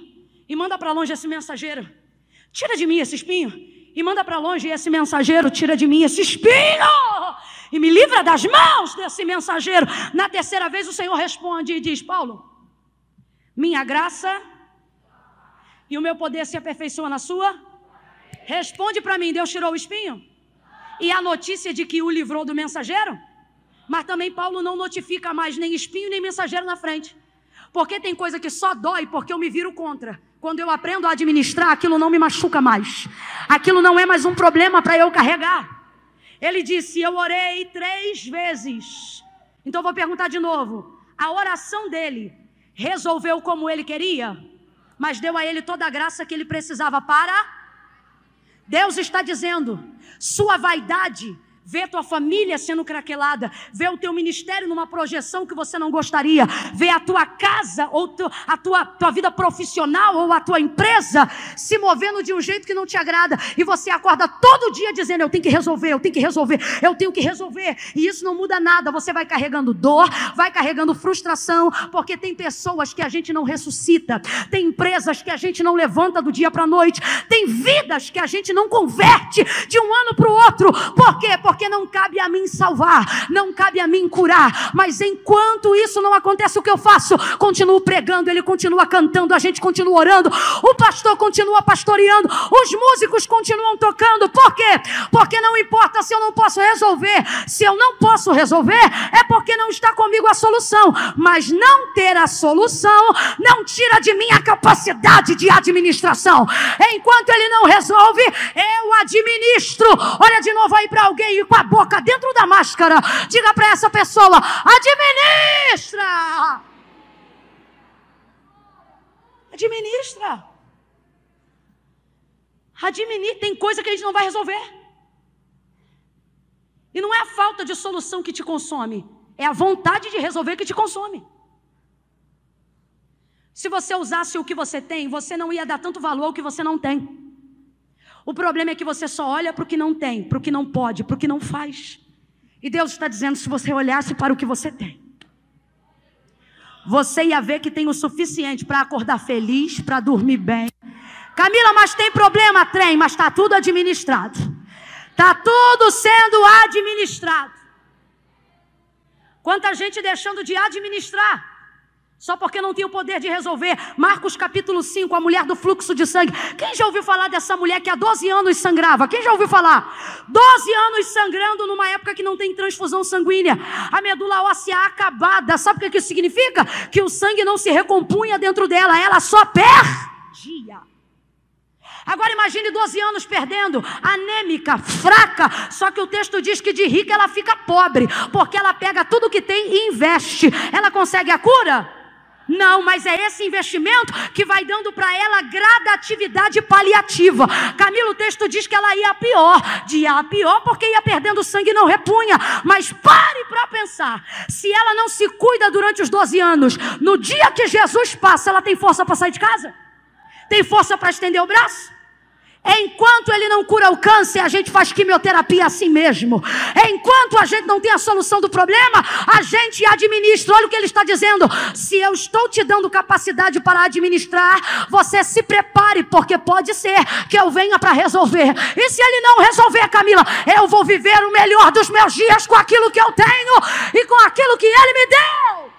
A: e manda para longe esse mensageiro. Tira de mim esse espinho e manda para longe esse mensageiro. Tira de mim esse espinho e me livra das mãos desse mensageiro. Na terceira vez o Senhor responde e diz: Paulo, minha graça e o meu poder se aperfeiçoa na sua. Responde para mim: Deus tirou o espinho? E a notícia de que o livrou do mensageiro? Mas também Paulo não notifica mais nem espinho nem mensageiro na frente. Porque tem coisa que só dói porque eu me viro contra. Quando eu aprendo a administrar, aquilo não me machuca mais. Aquilo não é mais um problema para eu carregar. Ele disse: Eu orei três vezes. Então vou perguntar de novo: a oração dele resolveu como ele queria, mas deu a ele toda a graça que ele precisava para. Deus está dizendo: sua vaidade Vê tua família sendo craquelada, vê o teu ministério numa projeção que você não gostaria, vê a tua casa ou tu, a tua, tua vida profissional ou a tua empresa se movendo de um jeito que não te agrada. E você acorda todo dia dizendo: Eu tenho que resolver, eu tenho que resolver, eu tenho que resolver, e isso não muda nada. Você vai carregando dor, vai carregando frustração, porque tem pessoas que a gente não ressuscita, tem empresas que a gente não levanta do dia para a noite, tem vidas que a gente não converte de um ano para o outro, por quê? Porque porque não cabe a mim salvar, não cabe a mim curar, mas enquanto isso não acontece, o que eu faço? Continuo pregando, ele continua cantando, a gente continua orando, o pastor continua pastoreando, os músicos continuam tocando, por quê? Porque não importa se eu não posso resolver, se eu não posso resolver, é porque não está comigo a solução, mas não ter a solução não tira de mim a capacidade de administração. Enquanto ele não resolve, eu administro. Olha de novo aí para alguém com a boca dentro da máscara. Diga para essa pessoa: administra. Administra. Administra. Tem coisa que a gente não vai resolver. E não é a falta de solução que te consome, é a vontade de resolver que te consome. Se você usasse o que você tem, você não ia dar tanto valor ao que você não tem. O problema é que você só olha para o que não tem, para o que não pode, para o que não faz. E Deus está dizendo: se você olhasse para o que você tem, você ia ver que tem o suficiente para acordar feliz, para dormir bem. Camila, mas tem problema, trem, mas está tudo administrado. Está tudo sendo administrado. Quanta gente deixando de administrar só porque não tinha o poder de resolver. Marcos capítulo 5, a mulher do fluxo de sangue. Quem já ouviu falar dessa mulher que há 12 anos sangrava? Quem já ouviu falar? 12 anos sangrando numa época que não tem transfusão sanguínea. A medula óssea acabada. Sabe o que isso significa? Que o sangue não se recompunha dentro dela, ela só perdia. Agora imagine 12 anos perdendo, anêmica, fraca. Só que o texto diz que de rica ela fica pobre, porque ela pega tudo que tem e investe. Ela consegue a cura? Não, mas é esse investimento que vai dando para ela gradatividade paliativa. Camilo, o texto diz que ela ia pior. De ia pior porque ia perdendo sangue e não repunha. Mas pare para pensar. Se ela não se cuida durante os 12 anos, no dia que Jesus passa, ela tem força para sair de casa? Tem força para estender o braço? Enquanto ele não cura o câncer, a gente faz quimioterapia assim mesmo. Enquanto a gente não tem a solução do problema, a gente administra. Olha o que ele está dizendo. Se eu estou te dando capacidade para administrar, você se prepare, porque pode ser que eu venha para resolver. E se ele não resolver, Camila, eu vou viver o melhor dos meus dias com aquilo que eu tenho e com aquilo que ele me deu.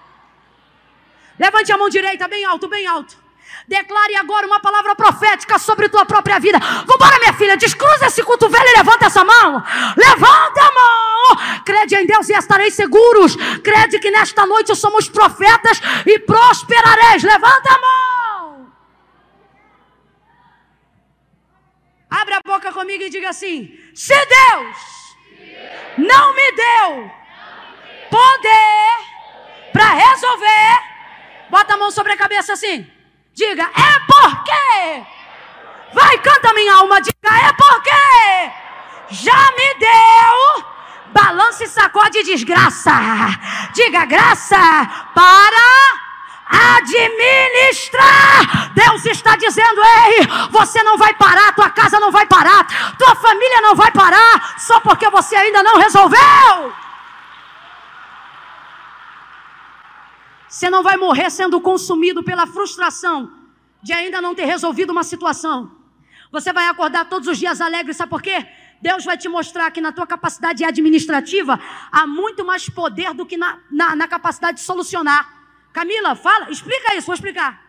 A: Levante a mão direita bem alto, bem alto. Declare agora uma palavra profética sobre tua própria vida. Vambora, minha filha, descruza esse cotovelo e levanta essa mão. Levanta a mão. Crede em Deus e estareis seguros. Crede que nesta noite somos profetas e prosperareis. Levanta a mão. Abre a boca comigo e diga assim: Se Deus não me deu poder para resolver, bota a mão sobre a cabeça assim. Diga, é porque. Vai, canta minha alma, diga, é porque. Já me deu. Balance, sacode desgraça. Diga graça para administrar. Deus está dizendo: ei, você não vai parar, tua casa não vai parar, tua família não vai parar, só porque você ainda não resolveu. Você não vai morrer sendo consumido pela frustração de ainda não ter resolvido uma situação. Você vai acordar todos os dias alegre, sabe por quê? Deus vai te mostrar que na tua capacidade administrativa há muito mais poder do que na, na, na capacidade de solucionar. Camila, fala, explica isso, vou explicar.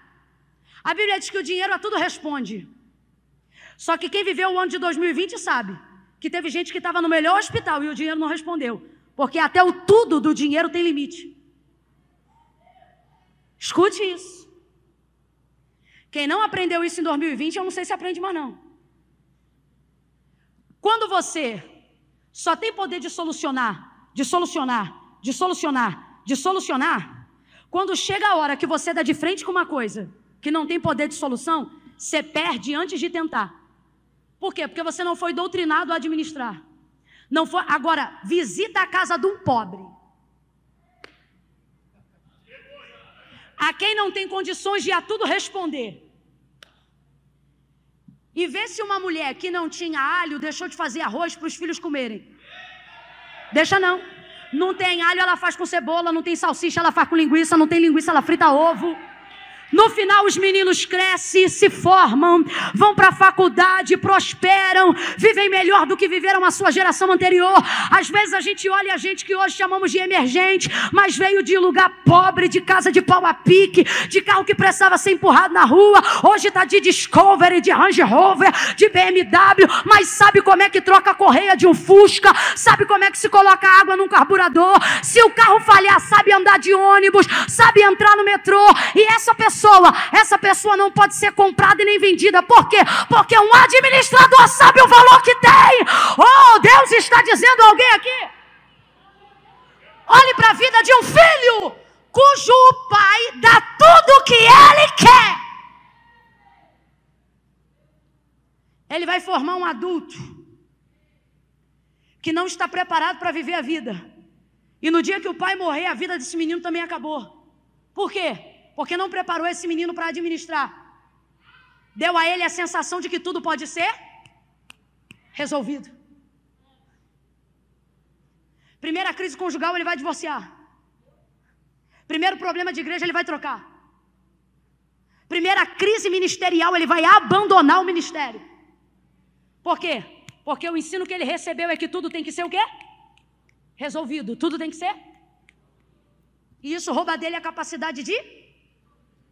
A: A Bíblia diz que o dinheiro a tudo responde. Só que quem viveu o ano de 2020 sabe que teve gente que estava no melhor hospital e o dinheiro não respondeu. Porque até o tudo do dinheiro tem limite. Escute isso. Quem não aprendeu isso em 2020, eu não sei se aprende mais não. Quando você só tem poder de solucionar, de solucionar, de solucionar, de solucionar, quando chega a hora que você dá de frente com uma coisa que não tem poder de solução, você perde antes de tentar. Por quê? Porque você não foi doutrinado a administrar. Não foi. Agora, visita a casa de um pobre. A quem não tem condições de a tudo responder. E vê se uma mulher que não tinha alho deixou de fazer arroz para os filhos comerem. Deixa não. Não tem alho, ela faz com cebola. Não tem salsicha, ela faz com linguiça. Não tem linguiça, ela frita ovo. No final, os meninos crescem, se formam, vão para a faculdade, prosperam, vivem melhor do que viveram a sua geração anterior. Às vezes a gente olha a gente que hoje chamamos de emergente, mas veio de lugar pobre, de casa de pau a pique, de carro que precisava ser empurrado na rua. Hoje está de Discovery, de Range Rover, de BMW, mas sabe como é que troca a correia de um Fusca? Sabe como é que se coloca água num carburador? Se o carro falhar, sabe andar de ônibus, sabe entrar no metrô. E essa pessoa pessoa, essa pessoa não pode ser comprada e nem vendida. Por quê? Porque um administrador sabe o valor que tem. Oh, Deus está dizendo a alguém aqui. Olhe para a vida de um filho cujo pai dá tudo o que ele quer. Ele vai formar um adulto que não está preparado para viver a vida. E no dia que o pai morrer, a vida desse menino também acabou. Por quê? Porque não preparou esse menino para administrar. Deu a ele a sensação de que tudo pode ser resolvido. Primeira crise conjugal, ele vai divorciar. Primeiro problema de igreja, ele vai trocar. Primeira crise ministerial, ele vai abandonar o ministério. Por quê? Porque o ensino que ele recebeu é que tudo tem que ser o quê? Resolvido. Tudo tem que ser. E isso rouba dele a capacidade de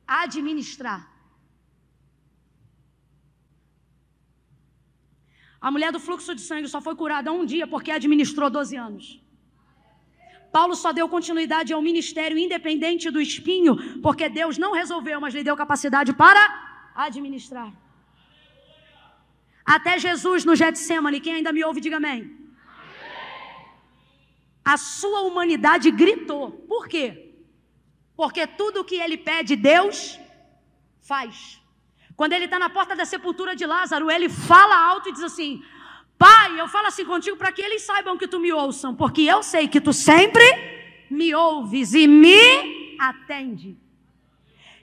A: administrar. A mulher do fluxo de sangue só foi curada um dia porque administrou 12 anos. Paulo só deu continuidade ao ministério independente do espinho, porque Deus não resolveu, mas lhe deu capacidade para administrar. Até Jesus no Getsemane, quem ainda me ouve, diga amém. A sua humanidade gritou. Por quê? Porque tudo o que ele pede, Deus faz. Quando ele está na porta da sepultura de Lázaro, ele fala alto e diz assim: Pai, eu falo assim contigo para que eles saibam que tu me ouçam, porque eu sei que tu sempre me ouves e me atende.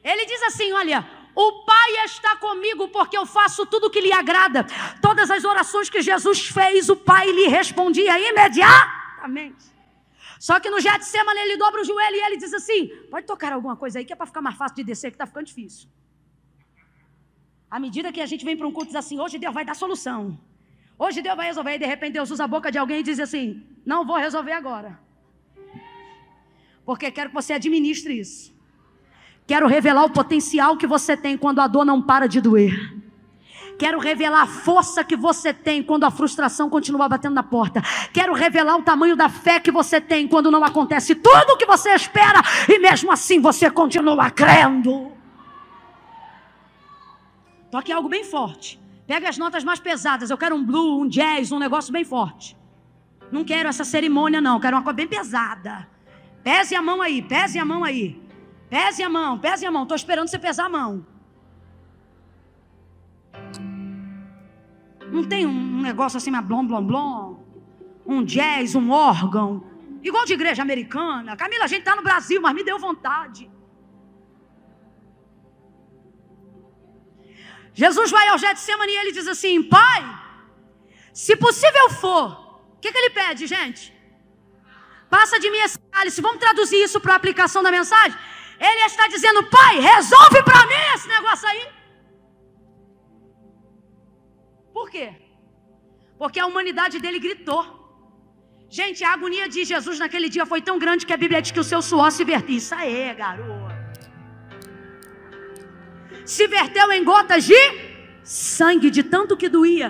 A: Ele diz assim: Olha, o Pai está comigo porque eu faço tudo o que lhe agrada. Todas as orações que Jesus fez, o Pai lhe respondia imediatamente. Só que no Getsemane ele dobra o joelho e ele diz assim: pode tocar alguma coisa aí que é para ficar mais fácil de descer, que está ficando difícil. À medida que a gente vem para um culto diz assim, hoje Deus vai dar solução. Hoje Deus vai resolver. E de repente Deus usa a boca de alguém e diz assim: não vou resolver agora. Porque quero que você administre isso. Quero revelar o potencial que você tem quando a dor não para de doer. Quero revelar a força que você tem quando a frustração continua batendo na porta. Quero revelar o tamanho da fé que você tem quando não acontece tudo o que você espera e mesmo assim você continua crendo. Toque algo bem forte. Pega as notas mais pesadas. Eu quero um blue, um jazz, um negócio bem forte. Não quero essa cerimônia, não. Quero uma coisa bem pesada. Pese a mão aí, pese a mão aí. Pese a mão, pese a mão. Estou esperando você pesar a mão. Não tem um negócio assim, uma blom, blom, blom. Um jazz, um órgão. Igual de igreja americana. Camila, a gente está no Brasil, mas me deu vontade. Jesus vai ao Getsemane e ele diz assim: Pai, se possível for, o que, que ele pede, gente? Passa de mim esse cálice. Vamos traduzir isso para a aplicação da mensagem? Ele está dizendo: Pai, resolve para mim esse negócio aí. Por quê? Porque a humanidade dele gritou. Gente, a agonia de Jesus naquele dia foi tão grande que a Bíblia diz que o seu suor se vertia. Isso aí, garoto. Se verteu em gotas de sangue, de tanto que doía.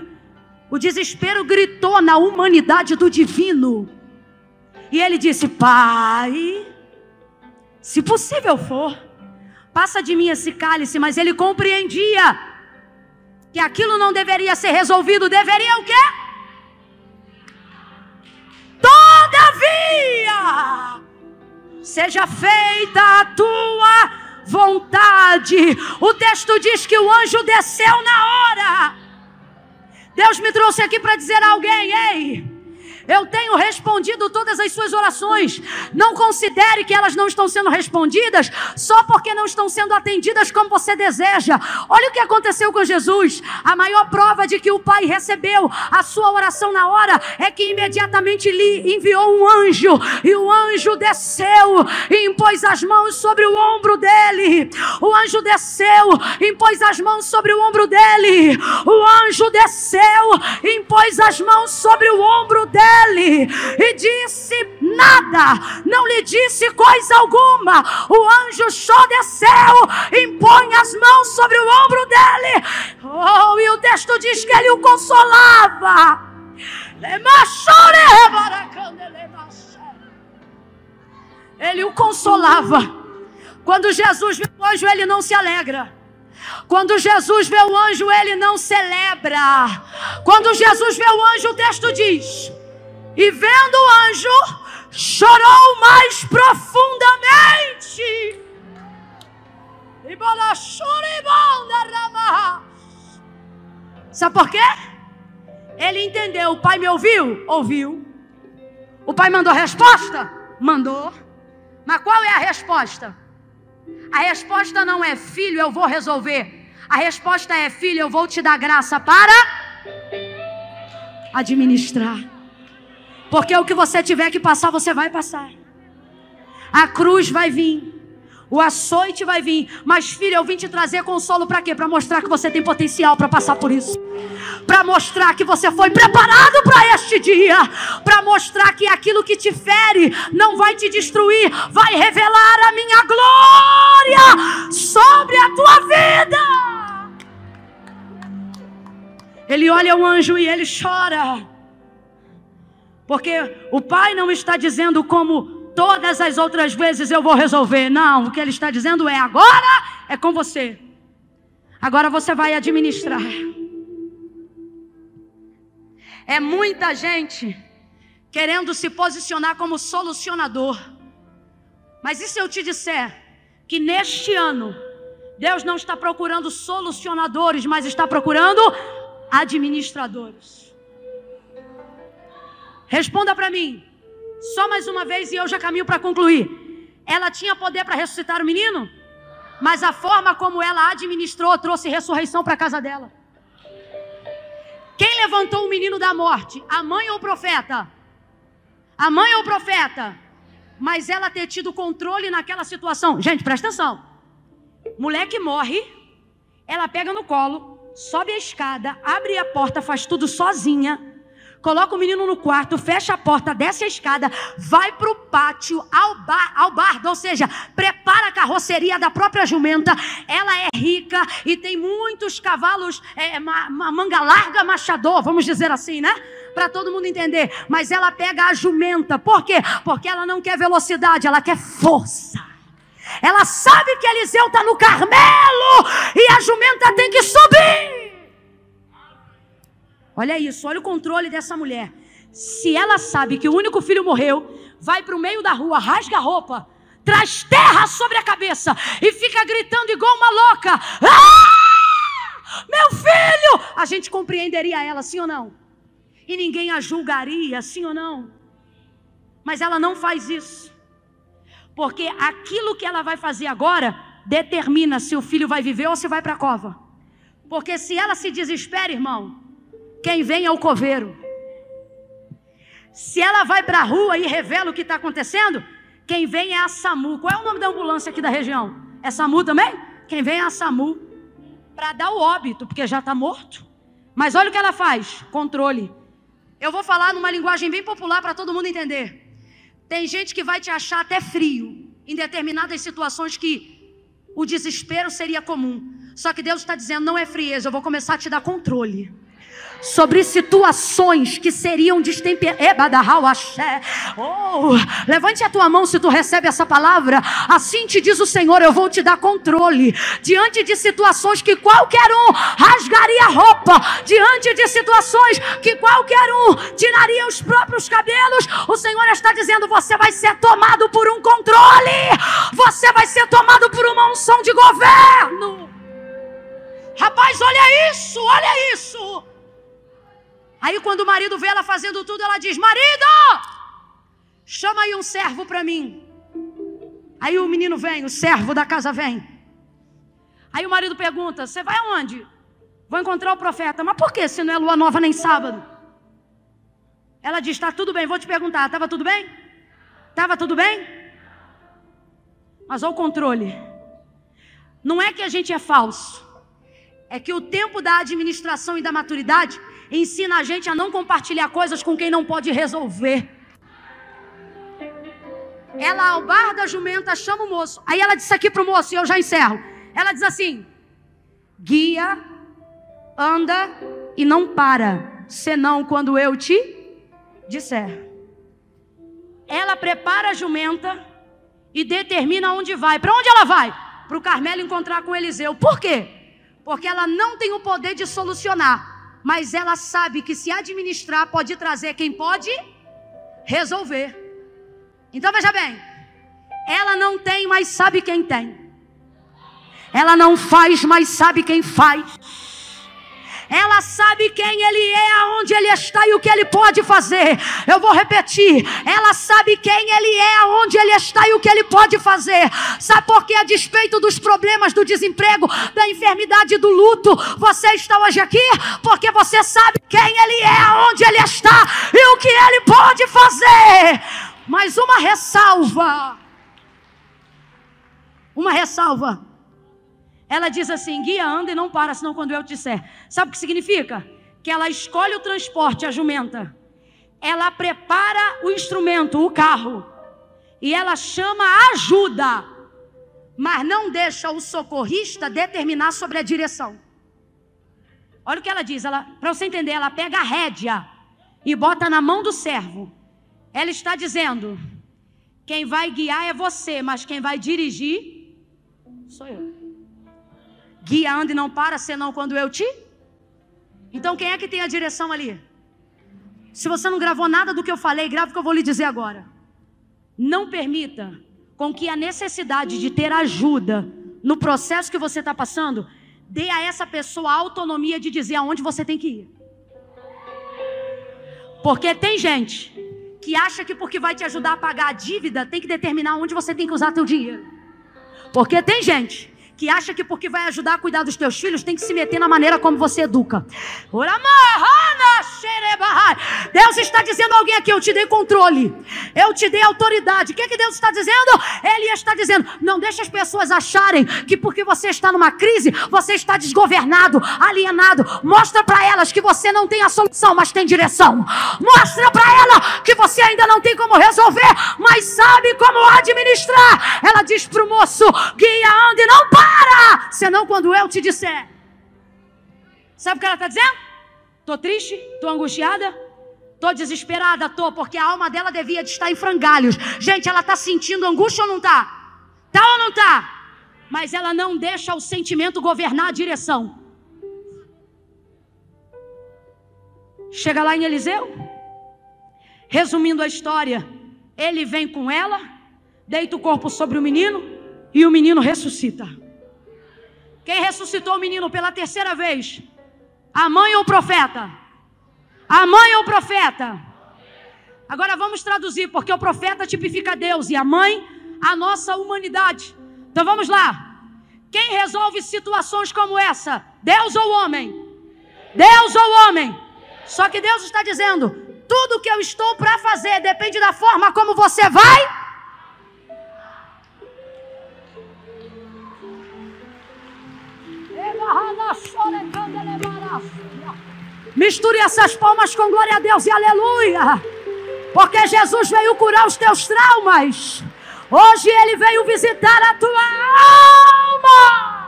A: O desespero gritou na humanidade do divino. E ele disse: Pai, se possível for, Passa de mim esse cálice, mas ele compreendia que aquilo não deveria ser resolvido, deveria o quê? Todavia, seja feita a tua vontade. O texto diz que o anjo desceu na hora. Deus me trouxe aqui para dizer a alguém: ei, eu tenho respondido todas as suas orações. Não considere que elas não estão sendo respondidas só porque não estão sendo atendidas como você deseja. Olha o que aconteceu com Jesus. A maior prova de que o Pai recebeu a sua oração na hora é que imediatamente lhe enviou um anjo. E o anjo desceu e impôs as mãos sobre o ombro dele. O anjo desceu, impôs as mãos sobre o ombro dele. O anjo desceu, impôs as mãos sobre o ombro dele dele e disse nada, não lhe disse coisa alguma. O anjo só desceu, impõe as mãos sobre o ombro dele. Oh, e o texto diz que ele o consolava. Ele o consolava. Quando Jesus vê o anjo, ele não se alegra. Quando Jesus vê o anjo, ele não celebra. Quando Jesus vê o anjo, o texto diz: e vendo o anjo, chorou mais profundamente. Sabe por quê? Ele entendeu. O pai me ouviu? Ouviu. O pai mandou resposta? Mandou. Mas qual é a resposta? A resposta não é filho, eu vou resolver. A resposta é filho, eu vou te dar graça para administrar. Porque o que você tiver que passar, você vai passar. A cruz vai vir. O açoite vai vir. Mas, filho, eu vim te trazer consolo para quê? Para mostrar que você tem potencial para passar por isso. Para mostrar que você foi preparado para este dia. Para mostrar que aquilo que te fere não vai te destruir. Vai revelar a minha glória sobre a tua vida. Ele olha o anjo e ele chora. Porque o pai não está dizendo como todas as outras vezes eu vou resolver. Não, o que ele está dizendo é agora é com você. Agora você vai administrar. É muita gente querendo se posicionar como solucionador. Mas e se eu te disser que neste ano Deus não está procurando solucionadores, mas está procurando administradores? Responda para mim. Só mais uma vez e eu já caminho para concluir. Ela tinha poder para ressuscitar o menino? Mas a forma como ela administrou trouxe ressurreição para a casa dela. Quem levantou o menino da morte? A mãe ou o profeta? A mãe ou o profeta? Mas ela ter tido controle naquela situação. Gente, presta atenção. Moleque morre, ela pega no colo, sobe a escada, abre a porta, faz tudo sozinha coloca o menino no quarto, fecha a porta, desce a escada, vai para o pátio, ao bar, ao bardo, ou seja, prepara a carroceria da própria jumenta. Ela é rica e tem muitos cavalos, é, uma, uma manga larga, machador, vamos dizer assim, né? Para todo mundo entender. Mas ela pega a jumenta, por quê? Porque ela não quer velocidade, ela quer força. Ela sabe que Eliseu está no Carmelo e a jumenta tem que subir. Olha isso, olha o controle dessa mulher. Se ela sabe que o único filho morreu, vai para o meio da rua, rasga a roupa, traz terra sobre a cabeça e fica gritando igual uma louca: ah! Meu filho! A gente compreenderia ela, sim ou não? E ninguém a julgaria, sim ou não? Mas ela não faz isso. Porque aquilo que ela vai fazer agora determina se o filho vai viver ou se vai para a cova. Porque se ela se desespera, irmão, quem vem é o coveiro. Se ela vai para a rua e revela o que está acontecendo, quem vem é a SAMU. Qual é o nome da ambulância aqui da região? É SAMU também? Quem vem é a SAMU. Para dar o óbito, porque já está morto. Mas olha o que ela faz: controle. Eu vou falar numa linguagem bem popular para todo mundo entender. Tem gente que vai te achar até frio em determinadas situações que o desespero seria comum. Só que Deus está dizendo: não é frieza, eu vou começar a te dar controle. Sobre situações que seriam destemperadas. Oh, levante a tua mão se tu recebe essa palavra. Assim te diz o Senhor: eu vou te dar controle diante de situações que qualquer um rasgaria a roupa, diante de situações que qualquer um tiraria os próprios cabelos. O Senhor está dizendo: você vai ser tomado por um controle, você vai ser tomado por uma unção de governo. Rapaz, olha isso, olha isso. Aí quando o marido vê ela fazendo tudo, ela diz: Marido, chama aí um servo para mim. Aí o menino vem, o servo da casa vem. Aí o marido pergunta: Você vai aonde? Vou encontrar o profeta. Mas por que se não é lua nova nem sábado? Ela diz: Está tudo bem, vou te perguntar: Estava tudo bem? Estava tudo bem? Mas olha o controle. Não é que a gente é falso, é que o tempo da administração e da maturidade ensina a gente a não compartilhar coisas com quem não pode resolver. Ela, ao bar da jumenta, chama o moço. Aí ela disse aqui para o moço, e eu já encerro. Ela diz assim: guia, anda e não para, senão quando eu te disser. Ela prepara a jumenta e determina onde vai. Para onde ela vai? Para o Carmelo encontrar com Eliseu. Por quê? Porque ela não tem o poder de solucionar mas ela sabe que se administrar pode trazer quem pode resolver. Então veja bem, ela não tem, mas sabe quem tem. Ela não faz, mas sabe quem faz. Ela sabe quem ele é, aonde ele está e o que ele pode fazer. Eu vou repetir. Ela sabe quem ele é, aonde ele está e o que ele pode fazer. Sabe por que, a despeito dos problemas do desemprego, da enfermidade, do luto, você está hoje aqui? Porque você sabe quem ele é, aonde ele está e o que ele pode fazer. Mas uma ressalva. Uma ressalva. Ela diz assim: guia, anda e não para, senão quando eu te disser. Sabe o que significa? Que ela escolhe o transporte, a jumenta. Ela prepara o instrumento, o carro. E ela chama ajuda. Mas não deixa o socorrista determinar sobre a direção. Olha o que ela diz. Ela, para você entender, ela pega a rédea e bota na mão do servo. Ela está dizendo: quem vai guiar é você, mas quem vai dirigir sou eu. Guia, anda e não para, senão quando eu te. Então quem é que tem a direção ali? Se você não gravou nada do que eu falei, grava o que eu vou lhe dizer agora. Não permita com que a necessidade de ter ajuda no processo que você está passando dê a essa pessoa a autonomia de dizer aonde você tem que ir. Porque tem gente que acha que porque vai te ajudar a pagar a dívida tem que determinar onde você tem que usar teu dinheiro. Porque tem gente que acha que porque vai ajudar a cuidar dos teus filhos tem que se meter na maneira como você educa. Deus está dizendo a alguém aqui: eu te dei controle, eu te dei autoridade. O que, é que Deus está dizendo? Ele está dizendo: não deixe as pessoas acharem que porque você está numa crise, você está desgovernado, alienado. Mostra para elas que você não tem a solução, mas tem direção. Mostra para ela que você ainda não tem como resolver, mas sabe como administrar. Ela diz para o moço: guia, ande, não para para! Senão, quando eu te disser. Sabe o que ela está dizendo? Estou triste? Estou angustiada? Estou desesperada? Estou, porque a alma dela devia de estar em frangalhos. Gente, ela está sentindo angústia ou não está? Está ou não está? Mas ela não deixa o sentimento governar a direção. Chega lá em Eliseu. Resumindo a história, ele vem com ela, deita o corpo sobre o menino e o menino ressuscita. Quem ressuscitou o menino pela terceira vez? A mãe ou o profeta? A mãe ou o profeta? Agora vamos traduzir, porque o profeta tipifica Deus e a mãe a nossa humanidade. Então vamos lá. Quem resolve situações como essa? Deus ou homem? Deus ou homem? Só que Deus está dizendo: tudo que eu estou para fazer depende da forma como você vai Misture essas palmas com glória a Deus e aleluia. Porque Jesus veio curar os teus traumas. Hoje ele veio visitar a tua alma.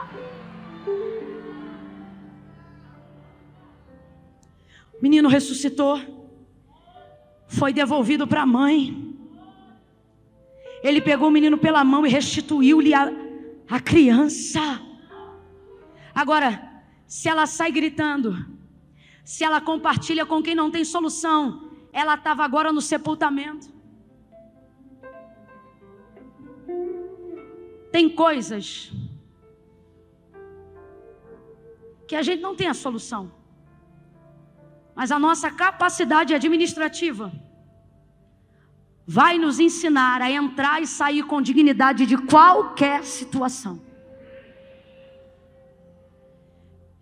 A: menino ressuscitou, foi devolvido para a mãe. Ele pegou o menino pela mão e restituiu-lhe a, a criança. Agora, se ela sai gritando, se ela compartilha com quem não tem solução, ela estava agora no sepultamento. Tem coisas que a gente não tem a solução, mas a nossa capacidade administrativa vai nos ensinar a entrar e sair com dignidade de qualquer situação.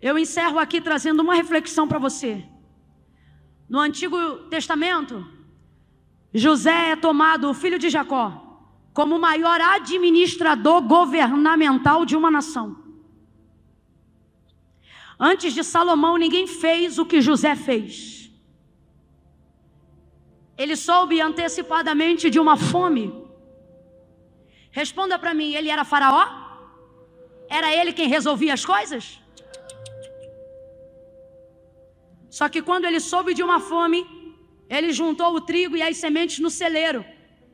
A: Eu encerro aqui trazendo uma reflexão para você. No Antigo Testamento, José é tomado, o filho de Jacó, como o maior administrador governamental de uma nação. Antes de Salomão, ninguém fez o que José fez. Ele soube antecipadamente de uma fome. Responda para mim, ele era faraó? Era ele quem resolvia as coisas? Só que quando ele soube de uma fome, ele juntou o trigo e as sementes no celeiro.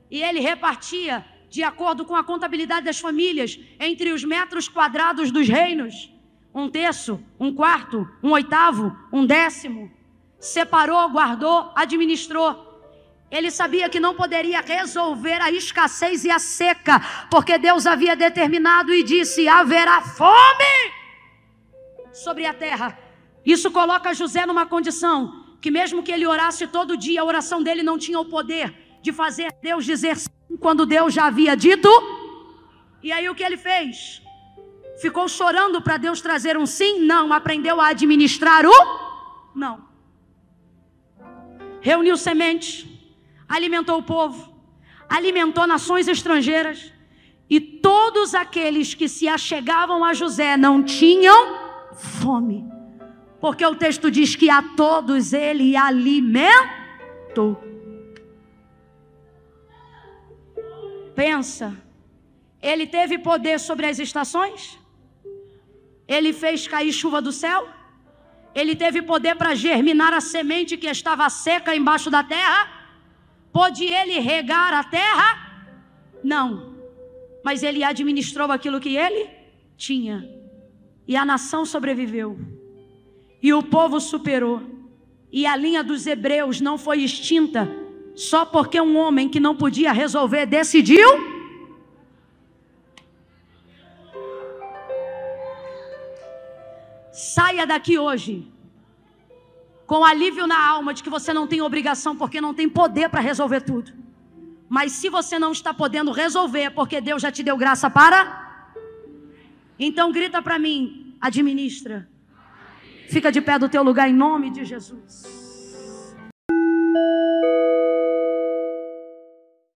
A: E ele repartia de acordo com a contabilidade das famílias entre os metros quadrados dos reinos. Um terço, um quarto, um oitavo, um décimo. Separou, guardou, administrou. Ele sabia que não poderia resolver a escassez e a seca, porque Deus havia determinado e disse: haverá fome sobre a terra. Isso coloca José numa condição que, mesmo que ele orasse todo dia, a oração dele não tinha o poder de fazer Deus dizer sim quando Deus já havia dito. E aí o que ele fez? Ficou chorando para Deus trazer um sim? Não. Aprendeu a administrar o não. Reuniu sementes alimentou o povo, alimentou nações estrangeiras, e todos aqueles que se achegavam a José não tinham fome, porque o texto diz que a todos ele alimentou. Pensa, ele teve poder sobre as estações? Ele fez cair chuva do céu? Ele teve poder para germinar a semente que estava seca embaixo da terra? Pôde ele regar a terra? Não. Mas ele administrou aquilo que ele tinha. E a nação sobreviveu. E o povo superou. E a linha dos hebreus não foi extinta só porque um homem que não podia resolver decidiu. Saia daqui hoje com alívio na alma de que você não tem obrigação, porque não tem poder para resolver tudo. Mas se você não está podendo resolver, é porque Deus já te deu graça para. Então grita para mim, administra. Fica de pé do teu lugar em nome de Jesus.